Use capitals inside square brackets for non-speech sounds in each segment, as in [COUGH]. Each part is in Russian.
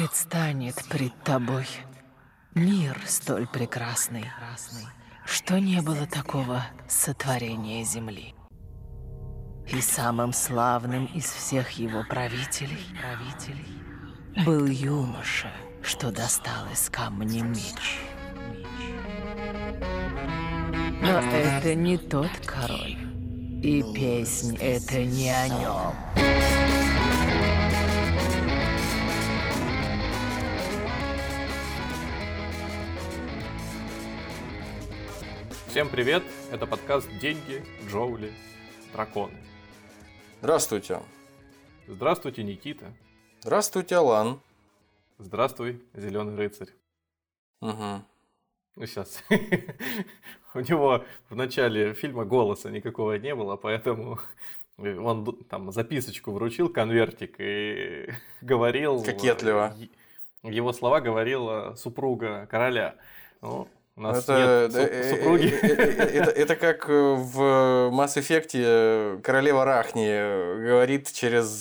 предстанет пред тобой мир столь прекрасный, что не было такого сотворения земли. И самым славным из всех его правителей, был юноша, что достал из камня меч. Но это не тот король. И песнь это не о нем. Всем привет! Это подкаст «Деньги, Джоули, Драконы». Здравствуйте. Здравствуйте, Никита. Здравствуйте, Алан. Здравствуй, Зеленый рыцарь. Угу. Ну, сейчас. [LAUGHS] У него в начале фильма голоса никакого не было, поэтому он там записочку вручил, конвертик, и [LAUGHS] говорил... Кокетливо. Его слова говорила супруга короля. Ну, у нас это, нет э, супруги. э, э, Это, это как в Mass Effect королева Рахни говорит через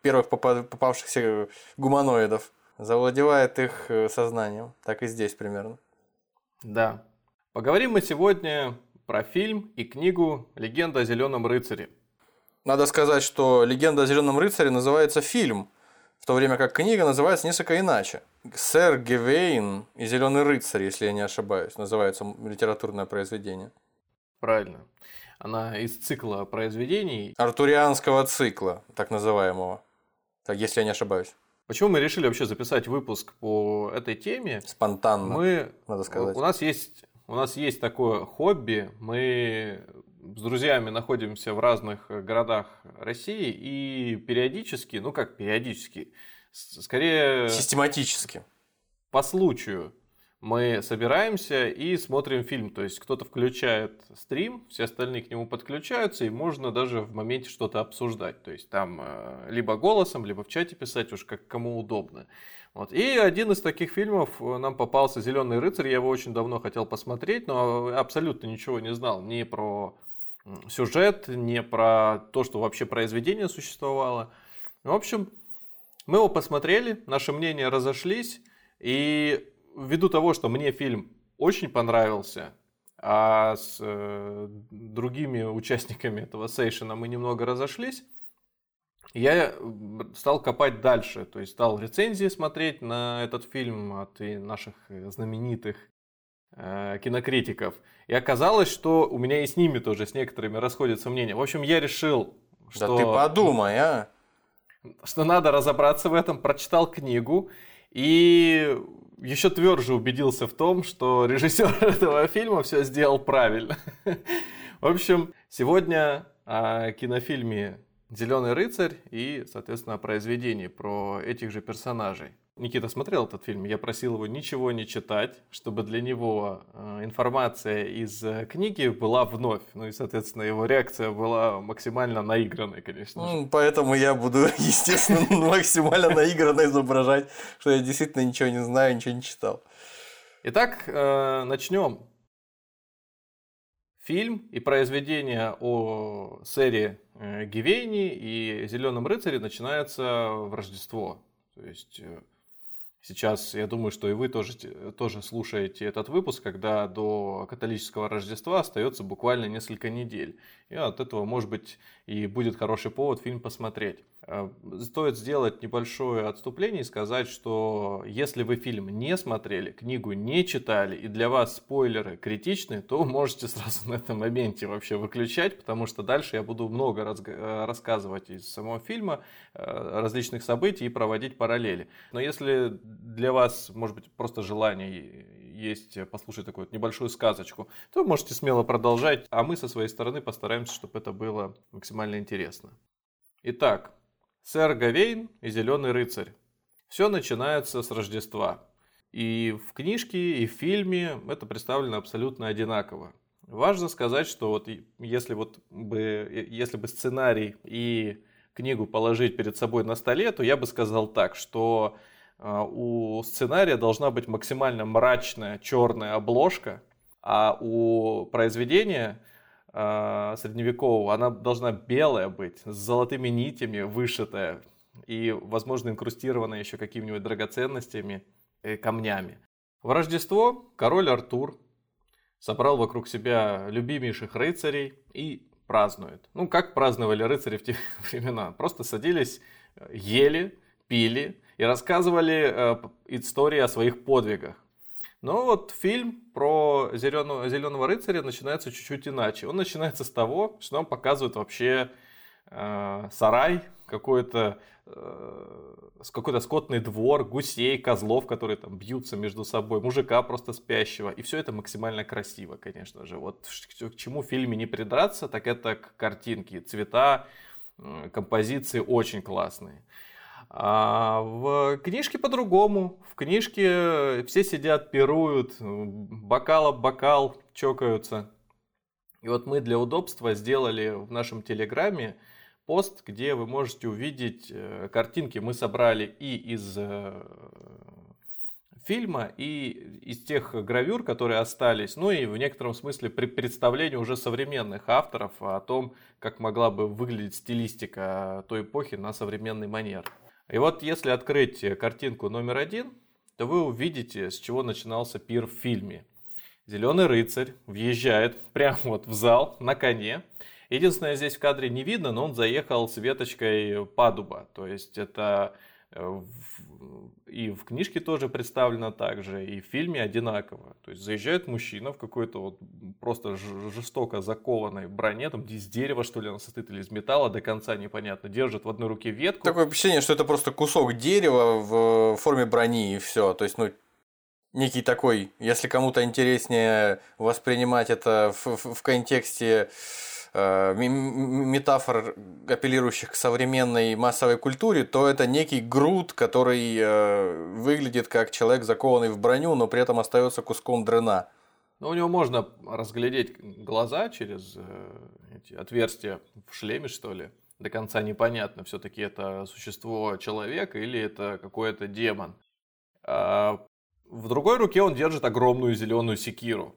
первых попа- попавшихся гуманоидов. Завладевает их сознанием. Так и здесь примерно. Да. Поговорим мы сегодня про фильм и книгу «Легенда о зеленом рыцаре». Надо сказать, что «Легенда о Зеленом рыцаре» называется фильм, в то время как книга называется несколько иначе. «Сэр Гевейн и Зеленый рыцарь», если я не ошибаюсь, называется литературное произведение. Правильно. Она из цикла произведений. Артурианского цикла, так называемого. Так, если я не ошибаюсь. Почему мы решили вообще записать выпуск по этой теме? Спонтанно, Мы, надо сказать. у нас есть, у нас есть такое хобби. Мы с друзьями находимся в разных городах России и периодически, ну как периодически, скорее Систематически. по случаю мы собираемся и смотрим фильм. То есть кто-то включает стрим, все остальные к нему подключаются, и можно даже в моменте что-то обсуждать. То есть там э, либо голосом, либо в чате писать, уж как кому удобно. Вот. И один из таких фильмов э, нам попался Зеленый рыцарь. Я его очень давно хотел посмотреть, но абсолютно ничего не знал ни про сюжет, ни про то, что вообще произведение существовало. В общем, мы его посмотрели, наши мнения разошлись, и ввиду того, что мне фильм очень понравился, а с э, другими участниками этого сейшена мы немного разошлись, я стал копать дальше, то есть стал рецензии смотреть на этот фильм от наших знаменитых кинокритиков. И оказалось, что у меня и с ними тоже, с некоторыми расходятся мнения. В общем, я решил, что Да ты подумай, а. что надо разобраться в этом, прочитал книгу и еще тверже убедился в том, что режиссер [LAUGHS] этого фильма все сделал правильно. В общем, сегодня о кинофильме «Зеленый рыцарь» и, соответственно, о произведении про этих же персонажей. Никита смотрел этот фильм, я просил его ничего не читать, чтобы для него э, информация из э, книги была вновь. Ну и, соответственно, его реакция была максимально наигранной, конечно же. Ну, Поэтому я буду, [LAUGHS] естественно, [LAUGHS] максимально наигранно изображать, что я действительно ничего не знаю, ничего не читал. Итак, э, начнем. Фильм и произведение о сэре Гивейни и Зеленом рыцаре начинается в Рождество. То есть сейчас, я думаю, что и вы тоже, тоже слушаете этот выпуск, когда до католического Рождества остается буквально несколько недель. И от этого, может быть, и будет хороший повод фильм посмотреть. Э, Стоит сделать небольшое отступление и сказать, что если вы фильм не смотрели, книгу не читали, и для вас спойлеры критичны, то можете сразу на этом моменте вообще выключать, потому что дальше я буду много разга- э, рассказывать из самого фильма, э, различных событий и проводить параллели. Но если для вас, может быть, просто желание есть послушать такую небольшую сказочку, то можете смело продолжать, а мы со своей стороны постараемся, чтобы это было максимально интересно. Итак, сэр Гавейн и Зеленый рыцарь. Все начинается с Рождества. И в книжке, и в фильме это представлено абсолютно одинаково. Важно сказать, что вот если вот бы, если бы сценарий и книгу положить перед собой на столе, то я бы сказал так, что а, у сценария должна быть максимально мрачная черная обложка, а у произведения а, средневекового она должна белая быть, с золотыми нитями вышитая, и, возможно, инкрустированная еще какими-нибудь драгоценностями, и камнями. В Рождество король Артур собрал вокруг себя любимейших рыцарей и празднует. Ну, как праздновали рыцари в те [LAUGHS] времена? Просто садились, ели, пили и рассказывали э, истории о своих подвигах. Но вот фильм про зеленого, зеленого рыцаря начинается чуть-чуть иначе. Он начинается с того, что нам показывают вообще э, сарай, какой-то э, какой-то скотный двор, гусей, козлов, которые там бьются между собой, мужика просто спящего. И все это максимально красиво, конечно же. Вот к чему в фильме не придраться, так это к картинке. Цвета, композиции очень классные. А в книжке по-другому. В книжке все сидят, пируют, бокал об бокал чокаются. И вот мы для удобства сделали в нашем телеграме пост, где вы можете увидеть э, картинки. Мы собрали и из э, фильма, и из тех гравюр, которые остались, ну и в некотором смысле при представлении уже современных авторов о том, как могла бы выглядеть стилистика той эпохи на современный манер. И вот если открыть картинку номер один, то вы увидите, с чего начинался пир в фильме. Зеленый рыцарь въезжает [LAUGHS] прямо вот в зал на коне, Единственное, здесь в кадре не видно, но он заехал с веточкой падуба. То есть это э, и в книжке тоже представлено так же, и в фильме одинаково. То есть заезжает мужчина в какой-то вот просто жестоко закованной броне, там из дерева что ли она состоит, или из металла, до конца непонятно, держит в одной руке ветку. Такое впечатление, что это просто кусок дерева в форме брони и все. То есть, ну, некий такой, если кому-то интереснее воспринимать это в, в, в контексте Э, метафор, апеллирующих к современной массовой культуре, то это некий груд, который э, выглядит как человек, закованный в броню, но при этом остается куском дрена. Но у него можно разглядеть глаза через э, эти отверстия в шлеме, что ли. До конца непонятно, все-таки это существо человека или это какой-то демон. А в другой руке он держит огромную зеленую секиру.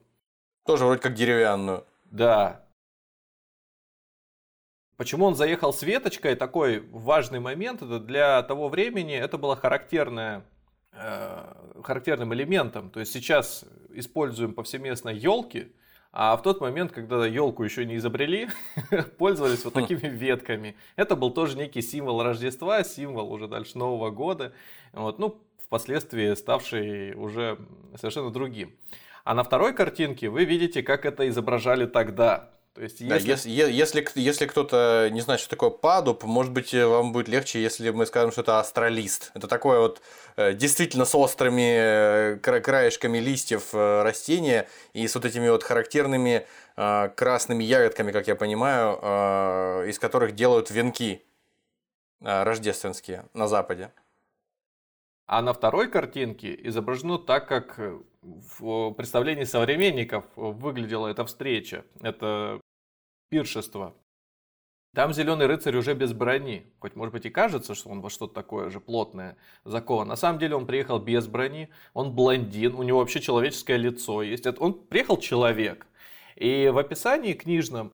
Тоже вроде как деревянную. Да, Почему он заехал с веточкой, такой важный момент, это для того времени это было характерное, э, характерным элементом. То есть сейчас используем повсеместно елки, а в тот момент, когда елку еще не изобрели, [LAUGHS] пользовались вот такими ветками. Это был тоже некий символ Рождества, символ уже дальше Нового года. Вот, ну, впоследствии ставший уже совершенно другим. А на второй картинке вы видите, как это изображали тогда. То есть, если... Да, если, если, если кто-то не знает, что такое падуб, может быть, э, вам будет легче, если мы скажем, что это астралист. Это такое вот э, действительно с острыми э, краешками листьев растения и с вот этими вот характерными красными ягодками, как я понимаю, из которых делают венки рождественские на Западе. А на второй картинке изображено так, как в представлении современников выглядела эта встреча, это пиршество. Там зеленый рыцарь уже без брони. Хоть, может быть, и кажется, что он во что-то такое же плотное закован. На самом деле он приехал без брони, он блондин, у него вообще человеческое лицо есть. Он приехал человек. И в описании книжном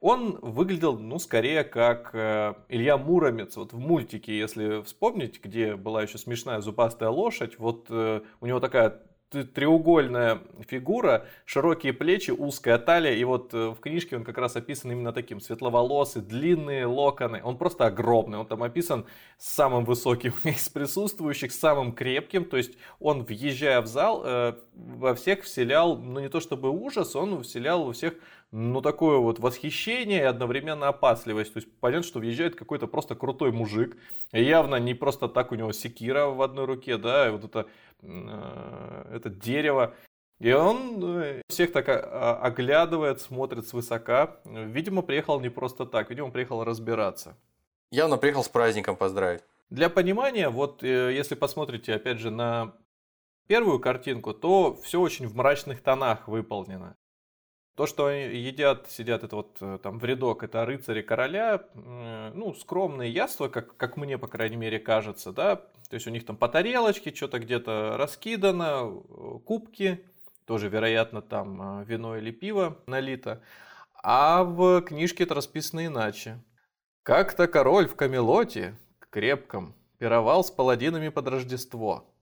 он выглядел, ну, скорее как э, Илья Муромец. Вот в мультике, если вспомнить, где была еще смешная зубастая лошадь, вот э, у него такая треугольная фигура, широкие плечи, узкая талия. И вот э, в книжке он как раз описан именно таким. Светловолосый, длинные локоны. Он просто огромный. Он там описан самым высоким [LAUGHS] из присутствующих, самым крепким. То есть он, въезжая в зал, во всех вселял, ну не то чтобы ужас, он вселял во всех ну, такое вот восхищение и одновременно опасливость. То есть понятно, что въезжает какой-то просто крутой мужик. Явно не просто так у него секира в одной руке, да, и вот это, э, это дерево. И он э, всех так оглядывает, смотрит свысока. Видимо, приехал не просто так, видимо, приехал разбираться. Явно приехал с праздником поздравить. Для понимания, вот э, если посмотрите, опять же, на первую картинку, то все очень в мрачных тонах выполнено. То, что едят, сидят это вот э, там в рядок, это рыцари короля, ну, скромные яства, как, как мне, по крайней мере, кажется, да, то есть у них там по тарелочке что-то где-то раскидано, э, кубки, тоже, вероятно, там э, вино или пиво налито, а в книжке это расписано иначе. Как-то король в Камелоте, крепком, пировал с паладинами под Рождество.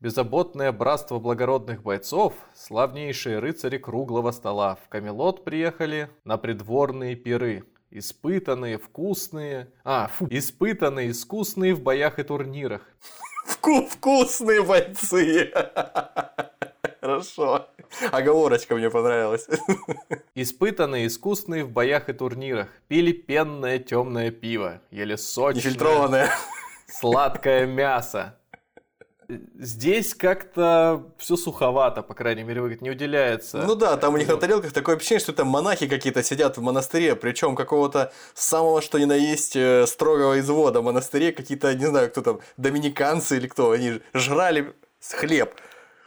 Беззаботное братство благородных бойцов, славнейшие рыцари круглого стола, в Камелот приехали на придворные пиры. Испытанные, вкусные... А, фу, испытанные, искусные в боях и турнирах. Вку- вкусные бойцы. Хорошо. Оговорочка мне понравилась. Испытанные, искусные в боях и турнирах. Пили пенное темное пиво. Ели сочное, Нефильтрованные. сладкое мясо. Здесь как-то все суховато, по крайней мере, выглядит, не уделяется. Ну да, там у них на тарелках такое ощущение, что там монахи какие-то сидят в монастыре, причем какого-то самого что ни на есть э, строгого извода в монастыре, какие-то, не знаю, кто там, доминиканцы или кто, они жрали хлеб.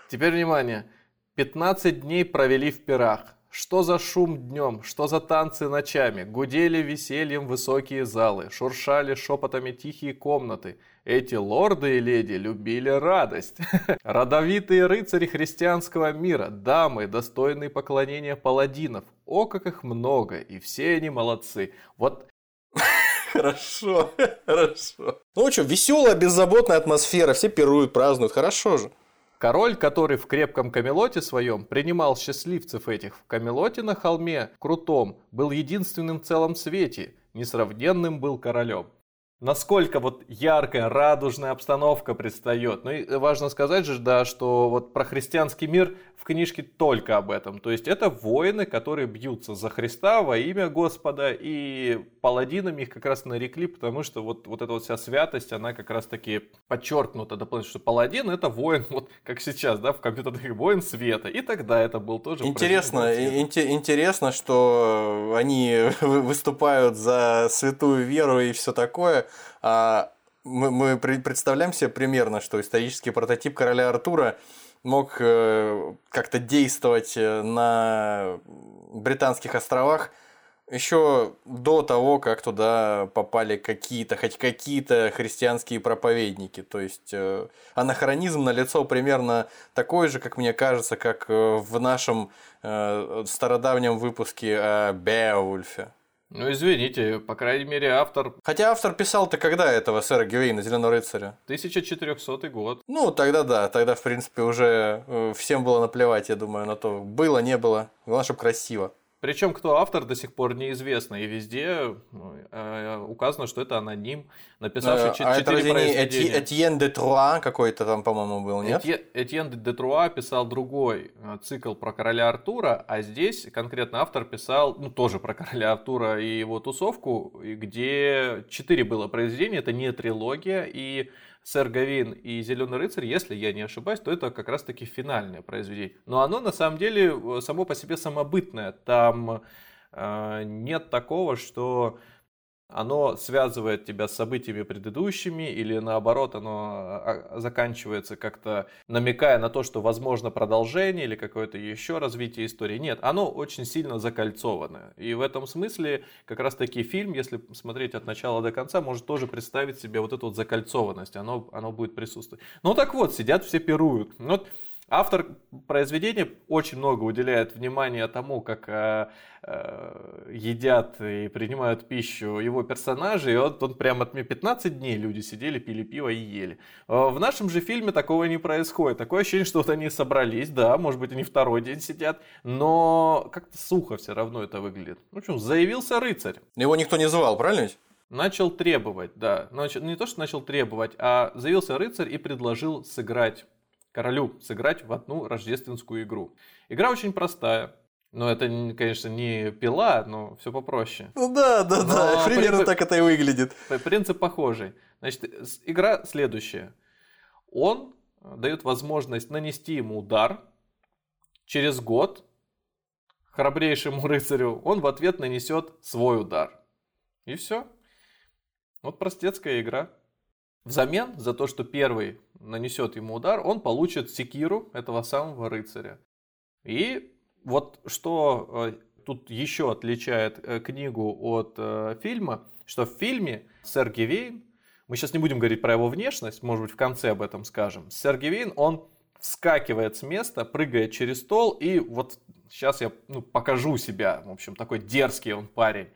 Теперь внимание. 15 дней провели в пирах. Что за шум днем, что за танцы ночами, гудели весельем высокие залы, шуршали шепотами тихие комнаты. Эти лорды и леди любили радость. [LAUGHS] Родовитые рыцари христианского мира, дамы, достойные поклонения паладинов. О, как их много, и все они молодцы. Вот [LAUGHS] Хорошо, [LAUGHS] хорошо. Ну что, веселая, беззаботная атмосфера, все пируют, празднуют, хорошо же. Король, который в крепком Камелоте своем принимал счастливцев этих в Камелоте на холме крутом, был единственным в целом свете, несравненным был королем. Насколько вот яркая, радужная обстановка предстает. Ну и важно сказать же, да, что вот про христианский мир в книжке только об этом. То есть это воины, которые бьются за Христа во имя Господа, и паладинами их как раз нарекли, потому что вот, вот эта вот вся святость, она как раз таки подчеркнута дополнительно, что паладин это воин, вот как сейчас, да, в компьютерных воин света. И тогда это был тоже... Интересно, инте- интересно, что они [LAUGHS] вы- выступают за святую веру и все такое, а мы, мы пред- представляем себе примерно, что исторический прототип короля Артура мог э, как-то действовать э, на британских островах еще до того, как туда попали какие-то, хоть какие-то христианские проповедники. То есть э, анахронизм на лицо примерно такой же, как мне кажется, как э, в нашем э, стародавнем выпуске о Беовульфе. Ну, извините, по крайней мере, автор Хотя автор писал-то когда этого сэра Гювейна, Зеленого рыцаря? 1400 год. Ну, тогда да, тогда, в принципе, уже э, всем было наплевать, я думаю, на то, было, не было. Главное, чтобы красиво. Причем кто автор до сих пор неизвестно, и везде ну, э, указано, что это аноним, написавший Э, чет- а это четыре не произведения. Эти- Этьен де Труа какой-то там, по-моему, был, нет? Этье- Этьен де Труа писал другой э, цикл про короля Артура, а здесь конкретно автор писал, ну, тоже про короля Артура и его тусовку, где четыре было произведения, это не трилогия, и Сэр Гавин и Зеленый рыцарь, если я не ошибаюсь, то это как раз-таки финальное произведение. Но оно на самом деле само по себе самобытное. Там э, нет такого, что оно связывает тебя с событиями предыдущими, или наоборот, оно а, заканчивается как-то намекая на то, что возможно продолжение или какое-то еще развитие истории. Нет, оно очень сильно закольцованное. И в этом смысле как раз таки фильм, если смотреть от начала до конца, может тоже представить себе вот эту вот закольцованность. Оно, оно будет присутствовать. Ну так вот, сидят все пируют. Вот Автор произведения очень много уделяет внимания тому, как э, э, едят и принимают пищу его персонажи. И вот он прям от 15 дней люди сидели, пили пиво и ели. Э, В нашем же фильме такого не происходит. Такое ощущение, что вот они собрались, да, может быть, они второй день сидят, но как-то сухо все равно это выглядит. В общем, заявился рыцарь. Его никто не звал, правильно ведь? Начал требовать, да. Значит, не то, что начал требовать, а заявился рыцарь и предложил сыграть королю, сыграть в одну рождественскую игру. Игра очень простая. Но это, конечно, не пила, но все попроще. Ну да, да, да, Но примерно при- так это и выглядит. Принцип похожий. Значит, игра следующая. Он э, дает возможность нанести ему удар через год храбрейшему [LAUGHS] рыцарю. Он в ответ нанесет свой удар. И все. Вот простецкая игра. Взамен за то, что первый нанесет ему удар, он получит секиру этого самого рыцаря. И вот что э, тут еще отличает э, книгу от э, фильма, что в фильме сэр Гевейн, мы сейчас не будем говорить про его внешность, может быть в конце об этом скажем, сэр Гевейн, он вскакивает с места, прыгает через стол, и вот сейчас я ну, покажу себя, в общем, такой дерзкий он парень.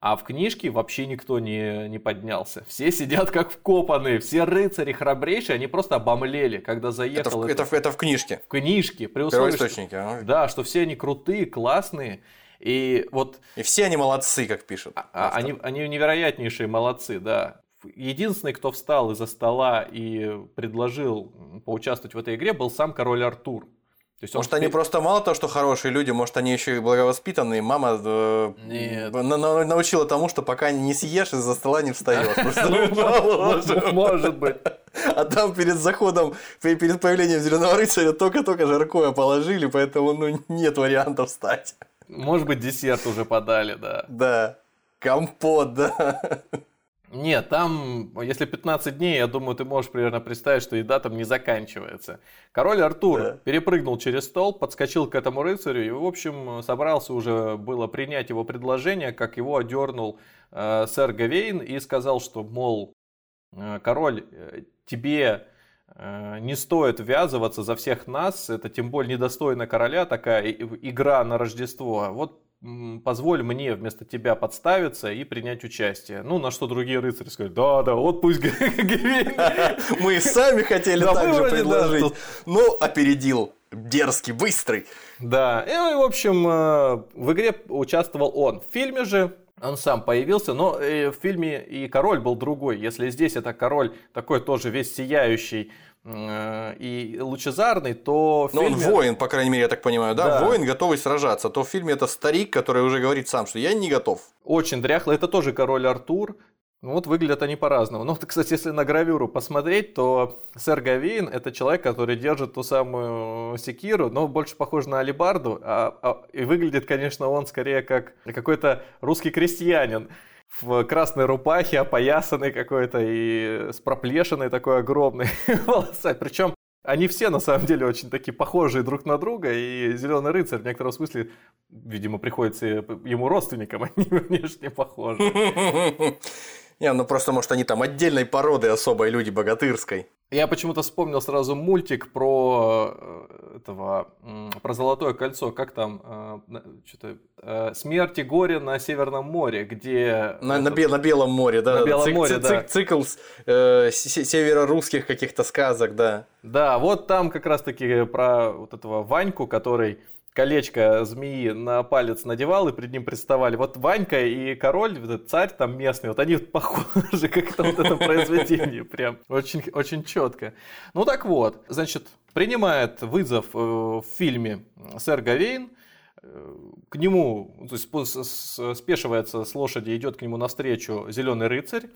А в книжке вообще никто не, не поднялся. Все сидят как вкопанные, все рыцари храбрейшие, они просто обомлели, когда заехал. Это, в, это, в- это в книжке. в книжке. При условии, что- Первоисточники. ага. да, что все они крутые, классные. И вот И все они молодцы, как пишут. а- автор. они, они невероятнейшие молодцы, да. Единственный, кто встал из-за стола и предложил поучаствовать в этой игре, был сам король Артур. То есть он Может, они впе- просто мало того, что хорошие люди, может, они еще и благовоспитанные. Мама э, Нет. на- на- научила тому, что пока не съешь, из-за стола не встаешь. [LAUGHS] Ну, положим. Может быть. А там перед заходом, пе- перед появлением Зеленого рыцаря только-только жаркое положили, поэтому ну, нет вариантов встать. Может быть, десерт уже подали, да. Да. Компот, да. Нет, там, если 15 дней, я думаю, ты можешь примерно представить, что еда там не заканчивается. Король Артур Да. перепрыгнул через стол, подскочил к этому рыцарю и, в общем, собрался уже было принять его предложение, как его одернул э, сэр Гавейн и сказал, что, мол, э, король, э, тебе э, не стоит ввязываться за всех нас, это тем более недостойно короля такая игра на Рождество. Вот позволь мне вместо тебя подставиться и принять участие. Ну, на что другие рыцари сказали, да, да, вот пусть [LAUGHS] [LAUGHS] Мы сами хотели так же предложить. Ну, опередил. Дерзкий, быстрый. Да, и, ну, в общем, э, в игре участвовал он. В фильме же он сам появился, но э, в фильме и король был другой. Если здесь это король такой тоже весь сияющий и лучезарный, то Но Ну, он фильме... воин, по крайней мере, я так понимаю, да? Да. Воин, готовый сражаться. То в фильме это старик, который уже говорит сам, что я не готов. Очень дряхлый. Это тоже король Артур. Ну вот выглядят они по-разному. Ну, [LAUGHS] кстати, если на гравюру посмотреть, то сэр Гавейн это человек, который держит ту самую секиру, но больше похож на алибарду. а- а- и выглядит, конечно, он скорее как какой-то русский крестьянин в красной рубахе, опоясанный какой-то и с проплешиной такой огромной [LAUGHS] волосой. Причем они все на самом деле очень такие похожие друг на друга, и Зеленый рыцарь в некотором смысле, видимо, приходится ему родственникам, [LAUGHS] они внешне похожи. [LAUGHS] Не, ну просто, может, они там отдельной породы особой люди, богатырской. Я почему-то вспомнил сразу мультик про э, этого, про Золотое кольцо, как там, э, на- что-то, э, Смерть и горе на Северном море, где... На, на этот- бе- на Белом море, да. На Белом цик- море, цик- да. Цикл э, се- северорусских каких-то сказок, да. Да, вот там как раз-таки про вот этого Ваньку, который колечко змеи на палец надевал, и перед ним представали. Вот Ванька и король, этот царь там местный, вот они вот похожи, [LAUGHS] как-то вот это произведение прям. Очень, очень четко. Ну так вот, значит, принимает вызов э, в фильме сэр Гавейн, э, к нему, то есть спешивается с лошади, идет к нему навстречу зеленый рыцарь,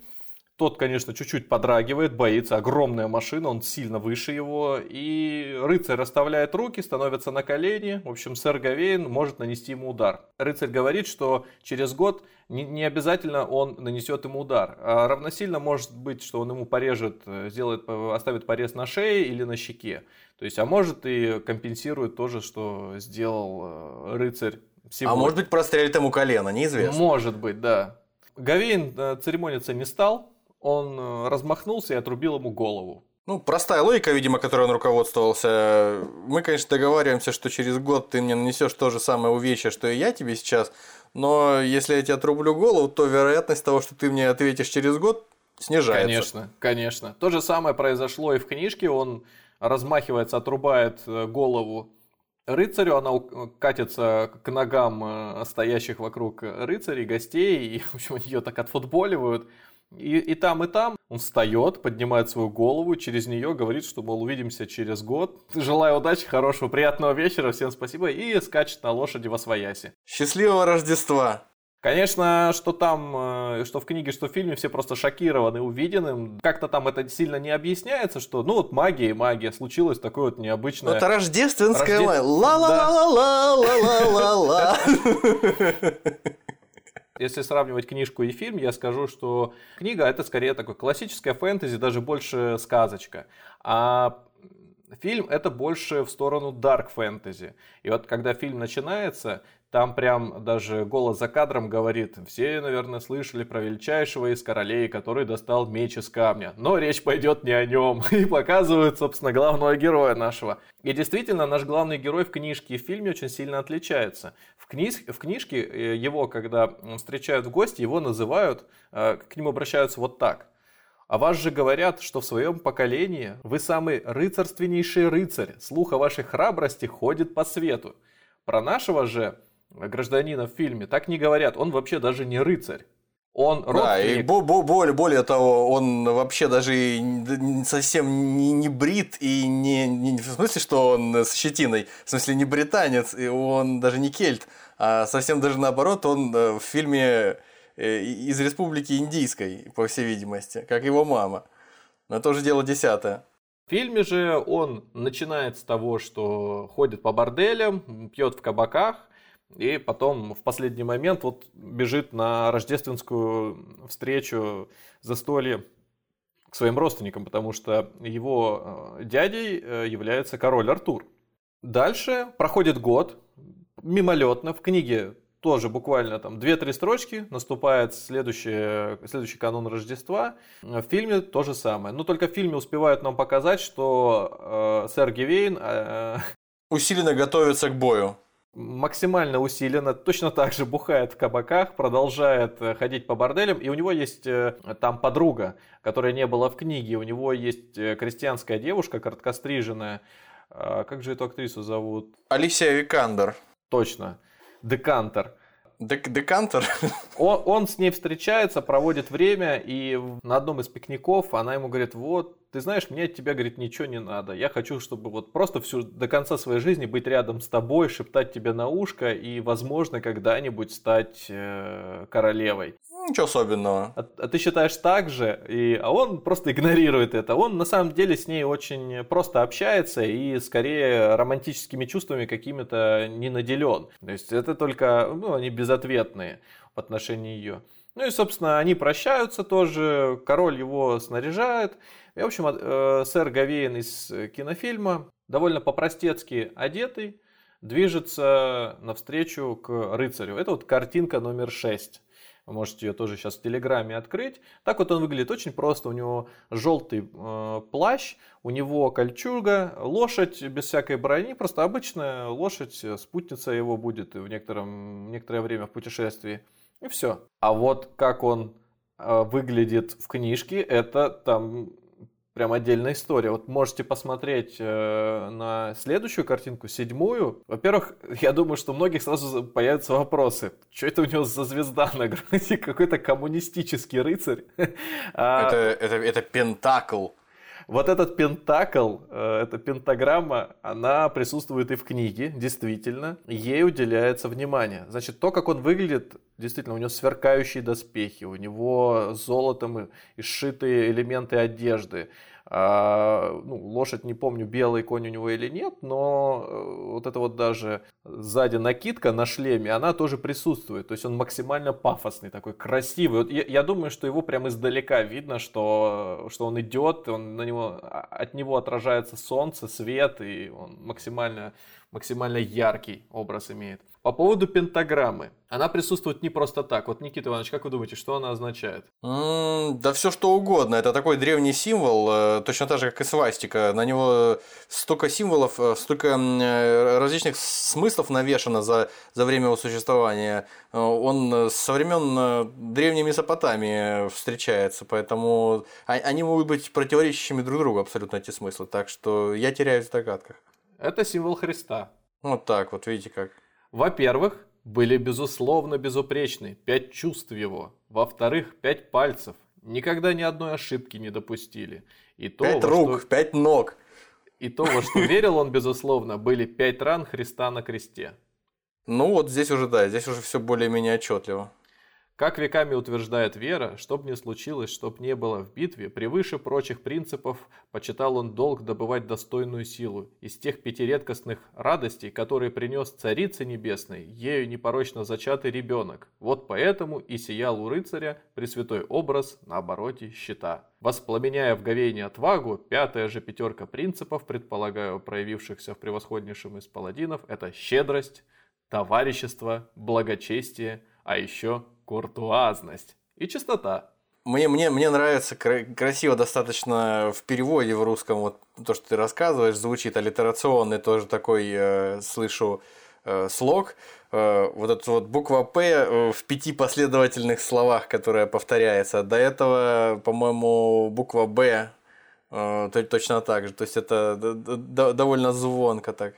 тот, конечно, чуть-чуть подрагивает, боится, огромная машина, он сильно выше его, и рыцарь расставляет руки, становится на колени, в общем, сэр Гавейн может нанести ему удар. Рыцарь говорит, что через год не, не обязательно он нанесет ему удар, а равносильно может быть, что он ему порежет, э, сделает, э, оставит порез на шее или на щеке. То есть, а может и компенсирует то же, что сделал э, рыцарь сегодня. А может быть, прострелит ему колено, неизвестно. Может быть, да. Гавейн церемониться не стал, он э, размахнулся и отрубил ему голову. Ну, простая логика, видимо, которой он руководствовался. Мы, конечно, договариваемся, что через год ты мне нанесешь то же самое увечье, что и я тебе сейчас. Но если я тебе отрублю голову, то вероятность того, что ты мне ответишь через год, снижается. Конечно, конечно. То же самое произошло и в книжке. Он размахивается, отрубает э, голову рыцарю, она у- катится к ногам э, стоящих вокруг рыцарей, гостей, и, [LAUGHS] в общем, ее так отфутболивают. И, и там, и там он встает, поднимает свою голову, через нее говорит, что, мол, увидимся через год. Желаю удачи, хорошего, приятного вечера, всем спасибо, и скачет на лошади во свояси. Счастливого Рождества! Конечно, что там, э, что в книге, что в фильме, все просто шокированы увиденным. Как-то там это сильно не объясняется, что, ну, вот магия и магия, случилось такое вот необычное. это рождественская Рожде- ла ла ла ла ла ла ла ла Если сравнивать книжку и фильм, я скажу, что книга это скорее такой классическая фэнтези, даже больше сказочка. А фильм это больше в сторону дарк фэнтези. И вот когда фильм начинается, Там прям даже голос за кадром говорит, все, наверное, слышали про величайшего из королей, который достал меч из камня. Но речь пойдет не о нем. [LAUGHS] И показывают, собственно, главного героя нашего. И действительно, наш главный герой в книжке и в фильме очень сильно отличается. В, книж... в книжке э, его, когда встречают в гости, его называют, э, к нему обращаются вот так. А вас же говорят, что в своем поколении вы самый рыцарственнейший рыцарь. Слух о вашей храбрости ходит по свету. Про нашего же гражданина в фильме так не говорят. Он вообще даже не рыцарь. Он Да, и бо- бо- более, более того, он вообще даже совсем не, не брит и не, не в смысле, что он с щетиной, в смысле не британец, и он даже не кельт, а совсем даже наоборот, он э, в фильме э, из Республики Индийской, по всей видимости, как его мама. Но тоже дело десятое. В фильме же он начинает с того, что ходит по борделям, пьет в кабаках, и потом в последний момент вот бежит на рождественскую встречу, застолье к своим родственникам, потому что его э, дядей э, является король Артур. Дальше проходит год, мимолетно, в книге тоже буквально там 2-3 строчки, наступает следующий, следующий канун Рождества. В фильме то же самое. Но только в фильме успевают нам показать, что э, сэр Гивейн... Э, Усиленно готовится к бою максимально усиленно, точно так же бухает в кабаках, продолжает э, ходить по борделям, и у него есть э, там подруга, которая не была в книге, у него есть э, крестьянская девушка, короткостриженная, а, как же эту актрису зовут? Алисия Викандер. Точно, Декантер. Дек декантер? [LAUGHS] Он, он с ней встречается, проводит время, и на одном из пикников она ему говорит, вот, ты знаешь, мне от тебя, говорит, ничего не надо. Я хочу, чтобы вот просто всю, до конца своей жизни быть рядом с тобой, шептать тебе на ушко и, возможно, когда-нибудь стать э, королевой. Ничего особенного. А, а ты считаешь так же, и, а он просто игнорирует это. Он на самом деле с ней очень просто общается и скорее романтическими чувствами какими-то не наделен. То есть это только, ну, они безответные в отношении ее. Ну и, собственно, они прощаются тоже, король его снаряжает. И, в общем, э, сэр Гавейн из кинофильма, довольно по-простецки одетый, движется навстречу к рыцарю. Это вот картинка номер 6. Вы можете ее тоже сейчас в Телеграме открыть. Так вот он выглядит очень просто. У него желтый э, плащ, у него кольчуга, лошадь без всякой брони. Просто обычная лошадь, спутница его будет в некотором, некоторое время в путешествии. И все. А вот как он э, выглядит в книжке, это там прям отдельная история. Вот можете посмотреть э, на следующую картинку, седьмую. Во-первых, я думаю, что у многих сразу появятся вопросы. Что это у него за звезда на груди? [LAUGHS] Какой-то коммунистический рыцарь. [LAUGHS] А это, это, это пентакл. Вот этот пентакл, э, эта пентаграмма, она присутствует и в книге, действительно. Ей уделяется внимание. Значит, то, как он выглядит, действительно, у него сверкающие доспехи, у него золотом и сшитые элементы одежды. А, ну, лошадь, не помню, белый конь у него или нет, но э, вот это вот даже сзади накидка на шлеме, она тоже присутствует. То есть он максимально пафосный, такой красивый. Вот я, я думаю, что его прямо издалека видно, что, что он идет, он на него, а, от него отражается солнце, свет, и он максимально, максимально яркий образ имеет. По поводу пентаграммы. Она присутствует не просто так. Вот, Никита Иванович, как вы думаете, что она означает? Mm, да все что угодно. Это такой древний символ, э, точно так же, как и свастика. На него столько символов, э, столько э, различных смыслов навешано за, за время его существования. Он со времен древней Месопотамии встречается, поэтому они могут быть противоречащими друг другу абсолютно эти смыслы. Так что я теряюсь в догадках. Это символ Христа. Вот так вот, видите как. Во-первых, были безусловно безупречны пять чувств его. Во-вторых, пять пальцев. Никогда ни одной ошибки не допустили. И то, пять рук, что... пять ног. И то, во что верил он, безусловно, были пять ран Христа на кресте. Ну вот здесь уже да, здесь уже все более-менее отчетливо. Как веками утверждает вера, что бы ни случилось, чтоб не было в битве, превыше прочих принципов почитал он долг добывать достойную силу. Из тех пяти редкостных радостей, которые принес Царице Небесной, ею непорочно зачатый ребенок. Вот поэтому и сиял у рыцаря пресвятой образ на обороте щита. Воспламеняя в говейне отвагу, пятая же пятерка принципов, предполагаю, проявившихся в превосходнейшем из паладинов, это щедрость, товарищество, благочестие, а еще куртуазность и чистота. Мне, мне, мне нравится кра- красиво достаточно в переводе в русском вот то, что ты рассказываешь, звучит аллитерационный тоже такой, э, слышу, э, слог. Э, вот эта вот буква «П» э, в пяти последовательных словах, которая повторяется. До этого, по-моему, буква «Б» э, точно так же. То есть это довольно звонко так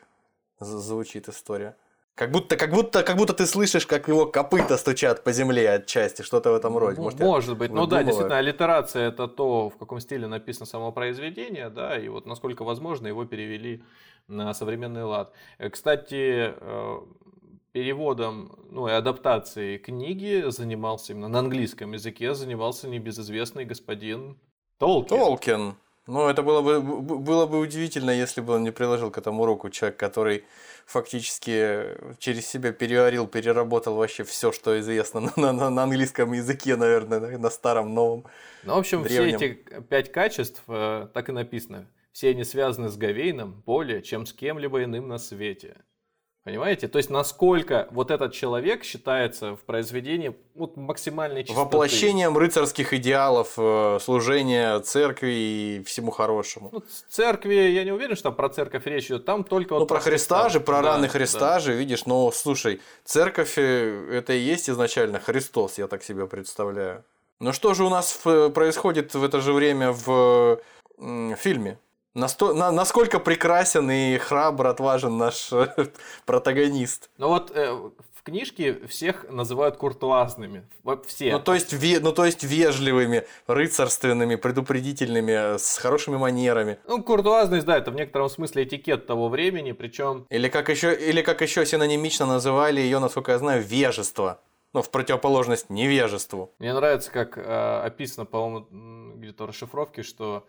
звучит история. Как будто, как будто, как будто ты слышишь, как его копыта стучат по земле отчасти, что-то в этом роде. Может, Может быть. Ну да, действительно, аллитерация это то, в каком стиле написано само произведение, да, и вот насколько возможно его перевели на современный лад. Э, кстати, э, переводом, ну и адаптацией книги занимался именно на английском языке занимался небезызвестный господин Толкин. Толкин. Ну, это было бы, было бы удивительно, если бы он не приложил к этому руку человек, который фактически через себя переварил, переработал вообще все, что известно [LAUGHS] на, на, на английском языке, наверное, на старом, новом. Ну, в общем, древнем. все эти пять качеств э, так и написано. Все они связаны с Гавейном более, чем с кем-либо иным на свете. Понимаете? То есть, насколько вот этот человек считается в произведении вот, максимальной чистоты. Воплощением рыцарских идеалов, э, служения церкви и всему хорошему. Ну, церкви, я не уверен, что там про церковь речь идет. Там только ну, вот про Христа, Христа же, про да, раны Христа да. же, видишь. Но, слушай, церковь э, это и есть изначально Христос, я так себе представляю. Ну что же у нас происходит в это же время в фильме? Насто... На... Насколько прекрасен и храбр, отважен наш [LAUGHS] протагонист. Ну вот э, в книжке всех называют куртуазными. Все. Ну то, есть, ве... ну то есть вежливыми, рыцарственными, предупредительными, с хорошими манерами. Ну куртуазность, да, это в некотором смысле этикет того времени, причем... Или как еще, или как еще синонимично называли ее, насколько я знаю, вежество. Ну, в противоположность невежеству. Мне нравится, как э, описано, по-моему, где-то в расшифровке, что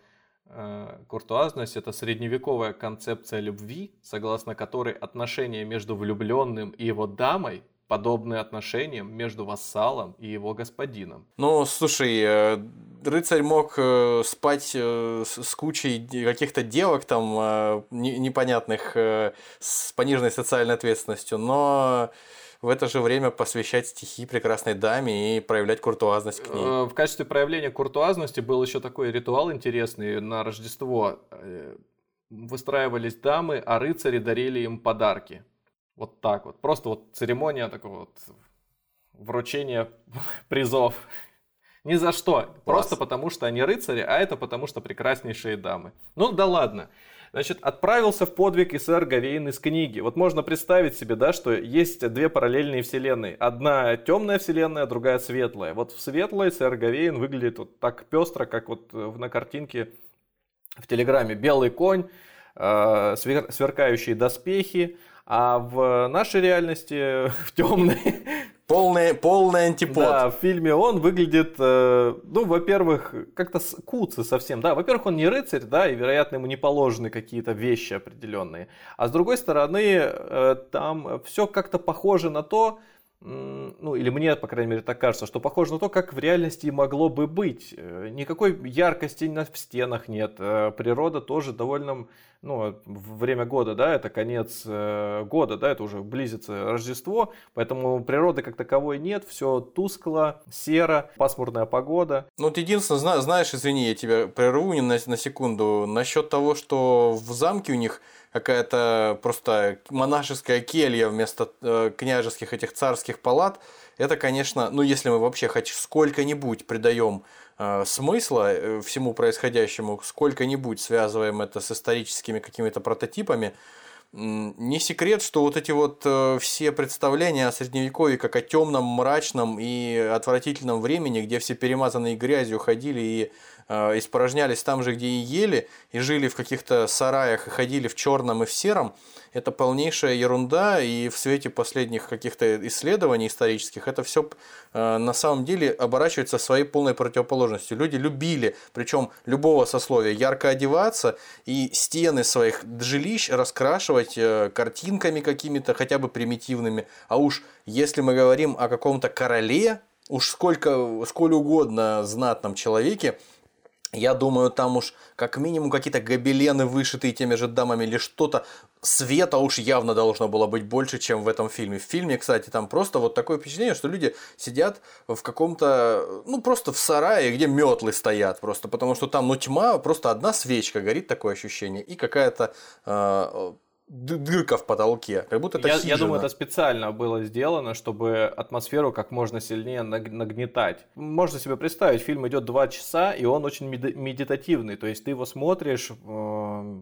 куртуазность – это средневековая концепция любви, согласно которой отношения между влюбленным и его дамой подобны отношениям между вассалом и его господином. Ну, слушай, э, рыцарь мог э, спать с кучей каких-то девок там непонятных с пониженной социальной ответственностью, но в это же время посвящать стихи прекрасной даме и проявлять куртуазность к ней. Э, в качестве проявления куртуазности был еще такой ритуал интересный на Рождество. Э, выстраивались дамы, а рыцари дарили им подарки. Вот так вот. Просто вот церемония такого вот вручения [LAUGHS] призов. Ни за что. Класс. Просто потому, что они рыцари, а это потому, что прекраснейшие дамы. Ну да ладно. Значит, отправился в подвиг и сэр Гавейн из книги. Вот можно представить себе, да, что есть две параллельные вселенные. Одна темная вселенная, другая светлая. Вот в светлой сэр Гавейн выглядит вот так пестро, как вот на картинке в Телеграме. Белый конь, э, сверкающие доспехи, а в нашей реальности, [LAUGHS] в темной, Полный, полный антипод. Да, в фильме он выглядит, э, ну, во-первых, как-то куцы совсем, да. Во-первых, он не рыцарь, да, и, вероятно, ему не положены какие-то вещи определенные. А с другой стороны, э, там все как-то похоже на то, ну, или мне, по крайней мере, так кажется, что похоже на то, как в реальности могло бы быть. Э, никакой яркости в стенах нет. Э, природа тоже довольно, ну, время года, да, это конец э, года, да, это уже близится Рождество, поэтому природы как таковой нет, все тускло, серо, пасмурная погода. Ну, вот единственное, знаешь, извини, я тебя прерву на, на секунду, насчет того, что в замке у них какая-то просто монашеская келья вместо э, княжеских этих царских палат, это, конечно, ну если мы вообще хоть сколько-нибудь придаем э, смысла э, всему происходящему, сколько-нибудь связываем это с историческими какими-то прототипами, не секрет, что вот эти вот э, все представления о средневековье как о темном, мрачном и отвратительном времени, где все перемазанные грязью ходили и испорожнялись там же, где и ели, и жили в каких-то сараях и ходили в черном и в сером, это полнейшая ерунда, и в свете последних каких-то исследований исторических это все э, на самом деле оборачивается своей полной противоположностью. Люди любили, причем любого сословия, ярко одеваться и стены своих жилищ раскрашивать э, картинками какими-то, хотя бы примитивными. А уж если мы говорим о каком-то короле, уж сколько, сколь угодно знатном человеке, Я думаю, там уж как минимум какие-то гобелены, вышитые теми же дамами или что-то. Света уж явно должно было быть больше, чем в этом фильме. В фильме, кстати, там просто вот такое впечатление, что люди сидят в каком-то, ну просто в сарае, где метлы стоят просто, потому что там, ну тьма, просто одна свечка горит, такое ощущение, и какая-то э, дырка в потолке, как будто это я, хижина. я думаю, это специально было сделано, чтобы атмосферу как можно сильнее нагнетать. Можно себе представить, фильм идет два часа, и он очень медитативный, то есть ты его смотришь, э,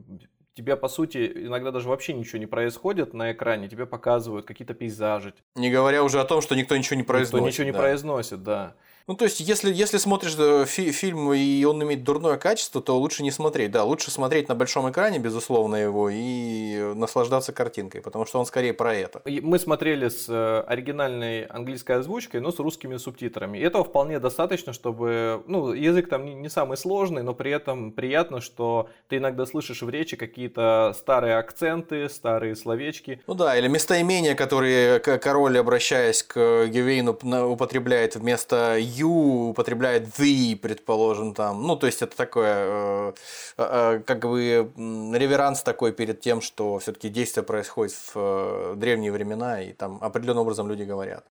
тебе, по сути, иногда даже вообще ничего не происходит на экране, тебе показывают какие-то пейзажи. Не говоря уже о том, что никто ничего не произносит. Никто ничего не да. произносит, да. Ну, то есть, если, если смотришь э, фи- фильм и он имеет дурное качество, то лучше не смотреть. Да, лучше смотреть на большом экране, безусловно, его, и наслаждаться картинкой, потому что он скорее про это. Мы смотрели с э, оригинальной английской озвучкой, но с русскими субтитрами. И этого вполне достаточно, чтобы... Ну, язык там не самый сложный, но при этом приятно, что ты иногда слышишь в речи какие-то старые акценты, старые словечки. Ну да, или местоимения, которые король, обращаясь к Гевейну, употребляет вместо you употребляет the, предположим, там. Ну, то есть это такое, э, э, как бы реверанс такой перед тем, что все-таки действие происходит в э, древние времена, и там определенным образом люди говорят.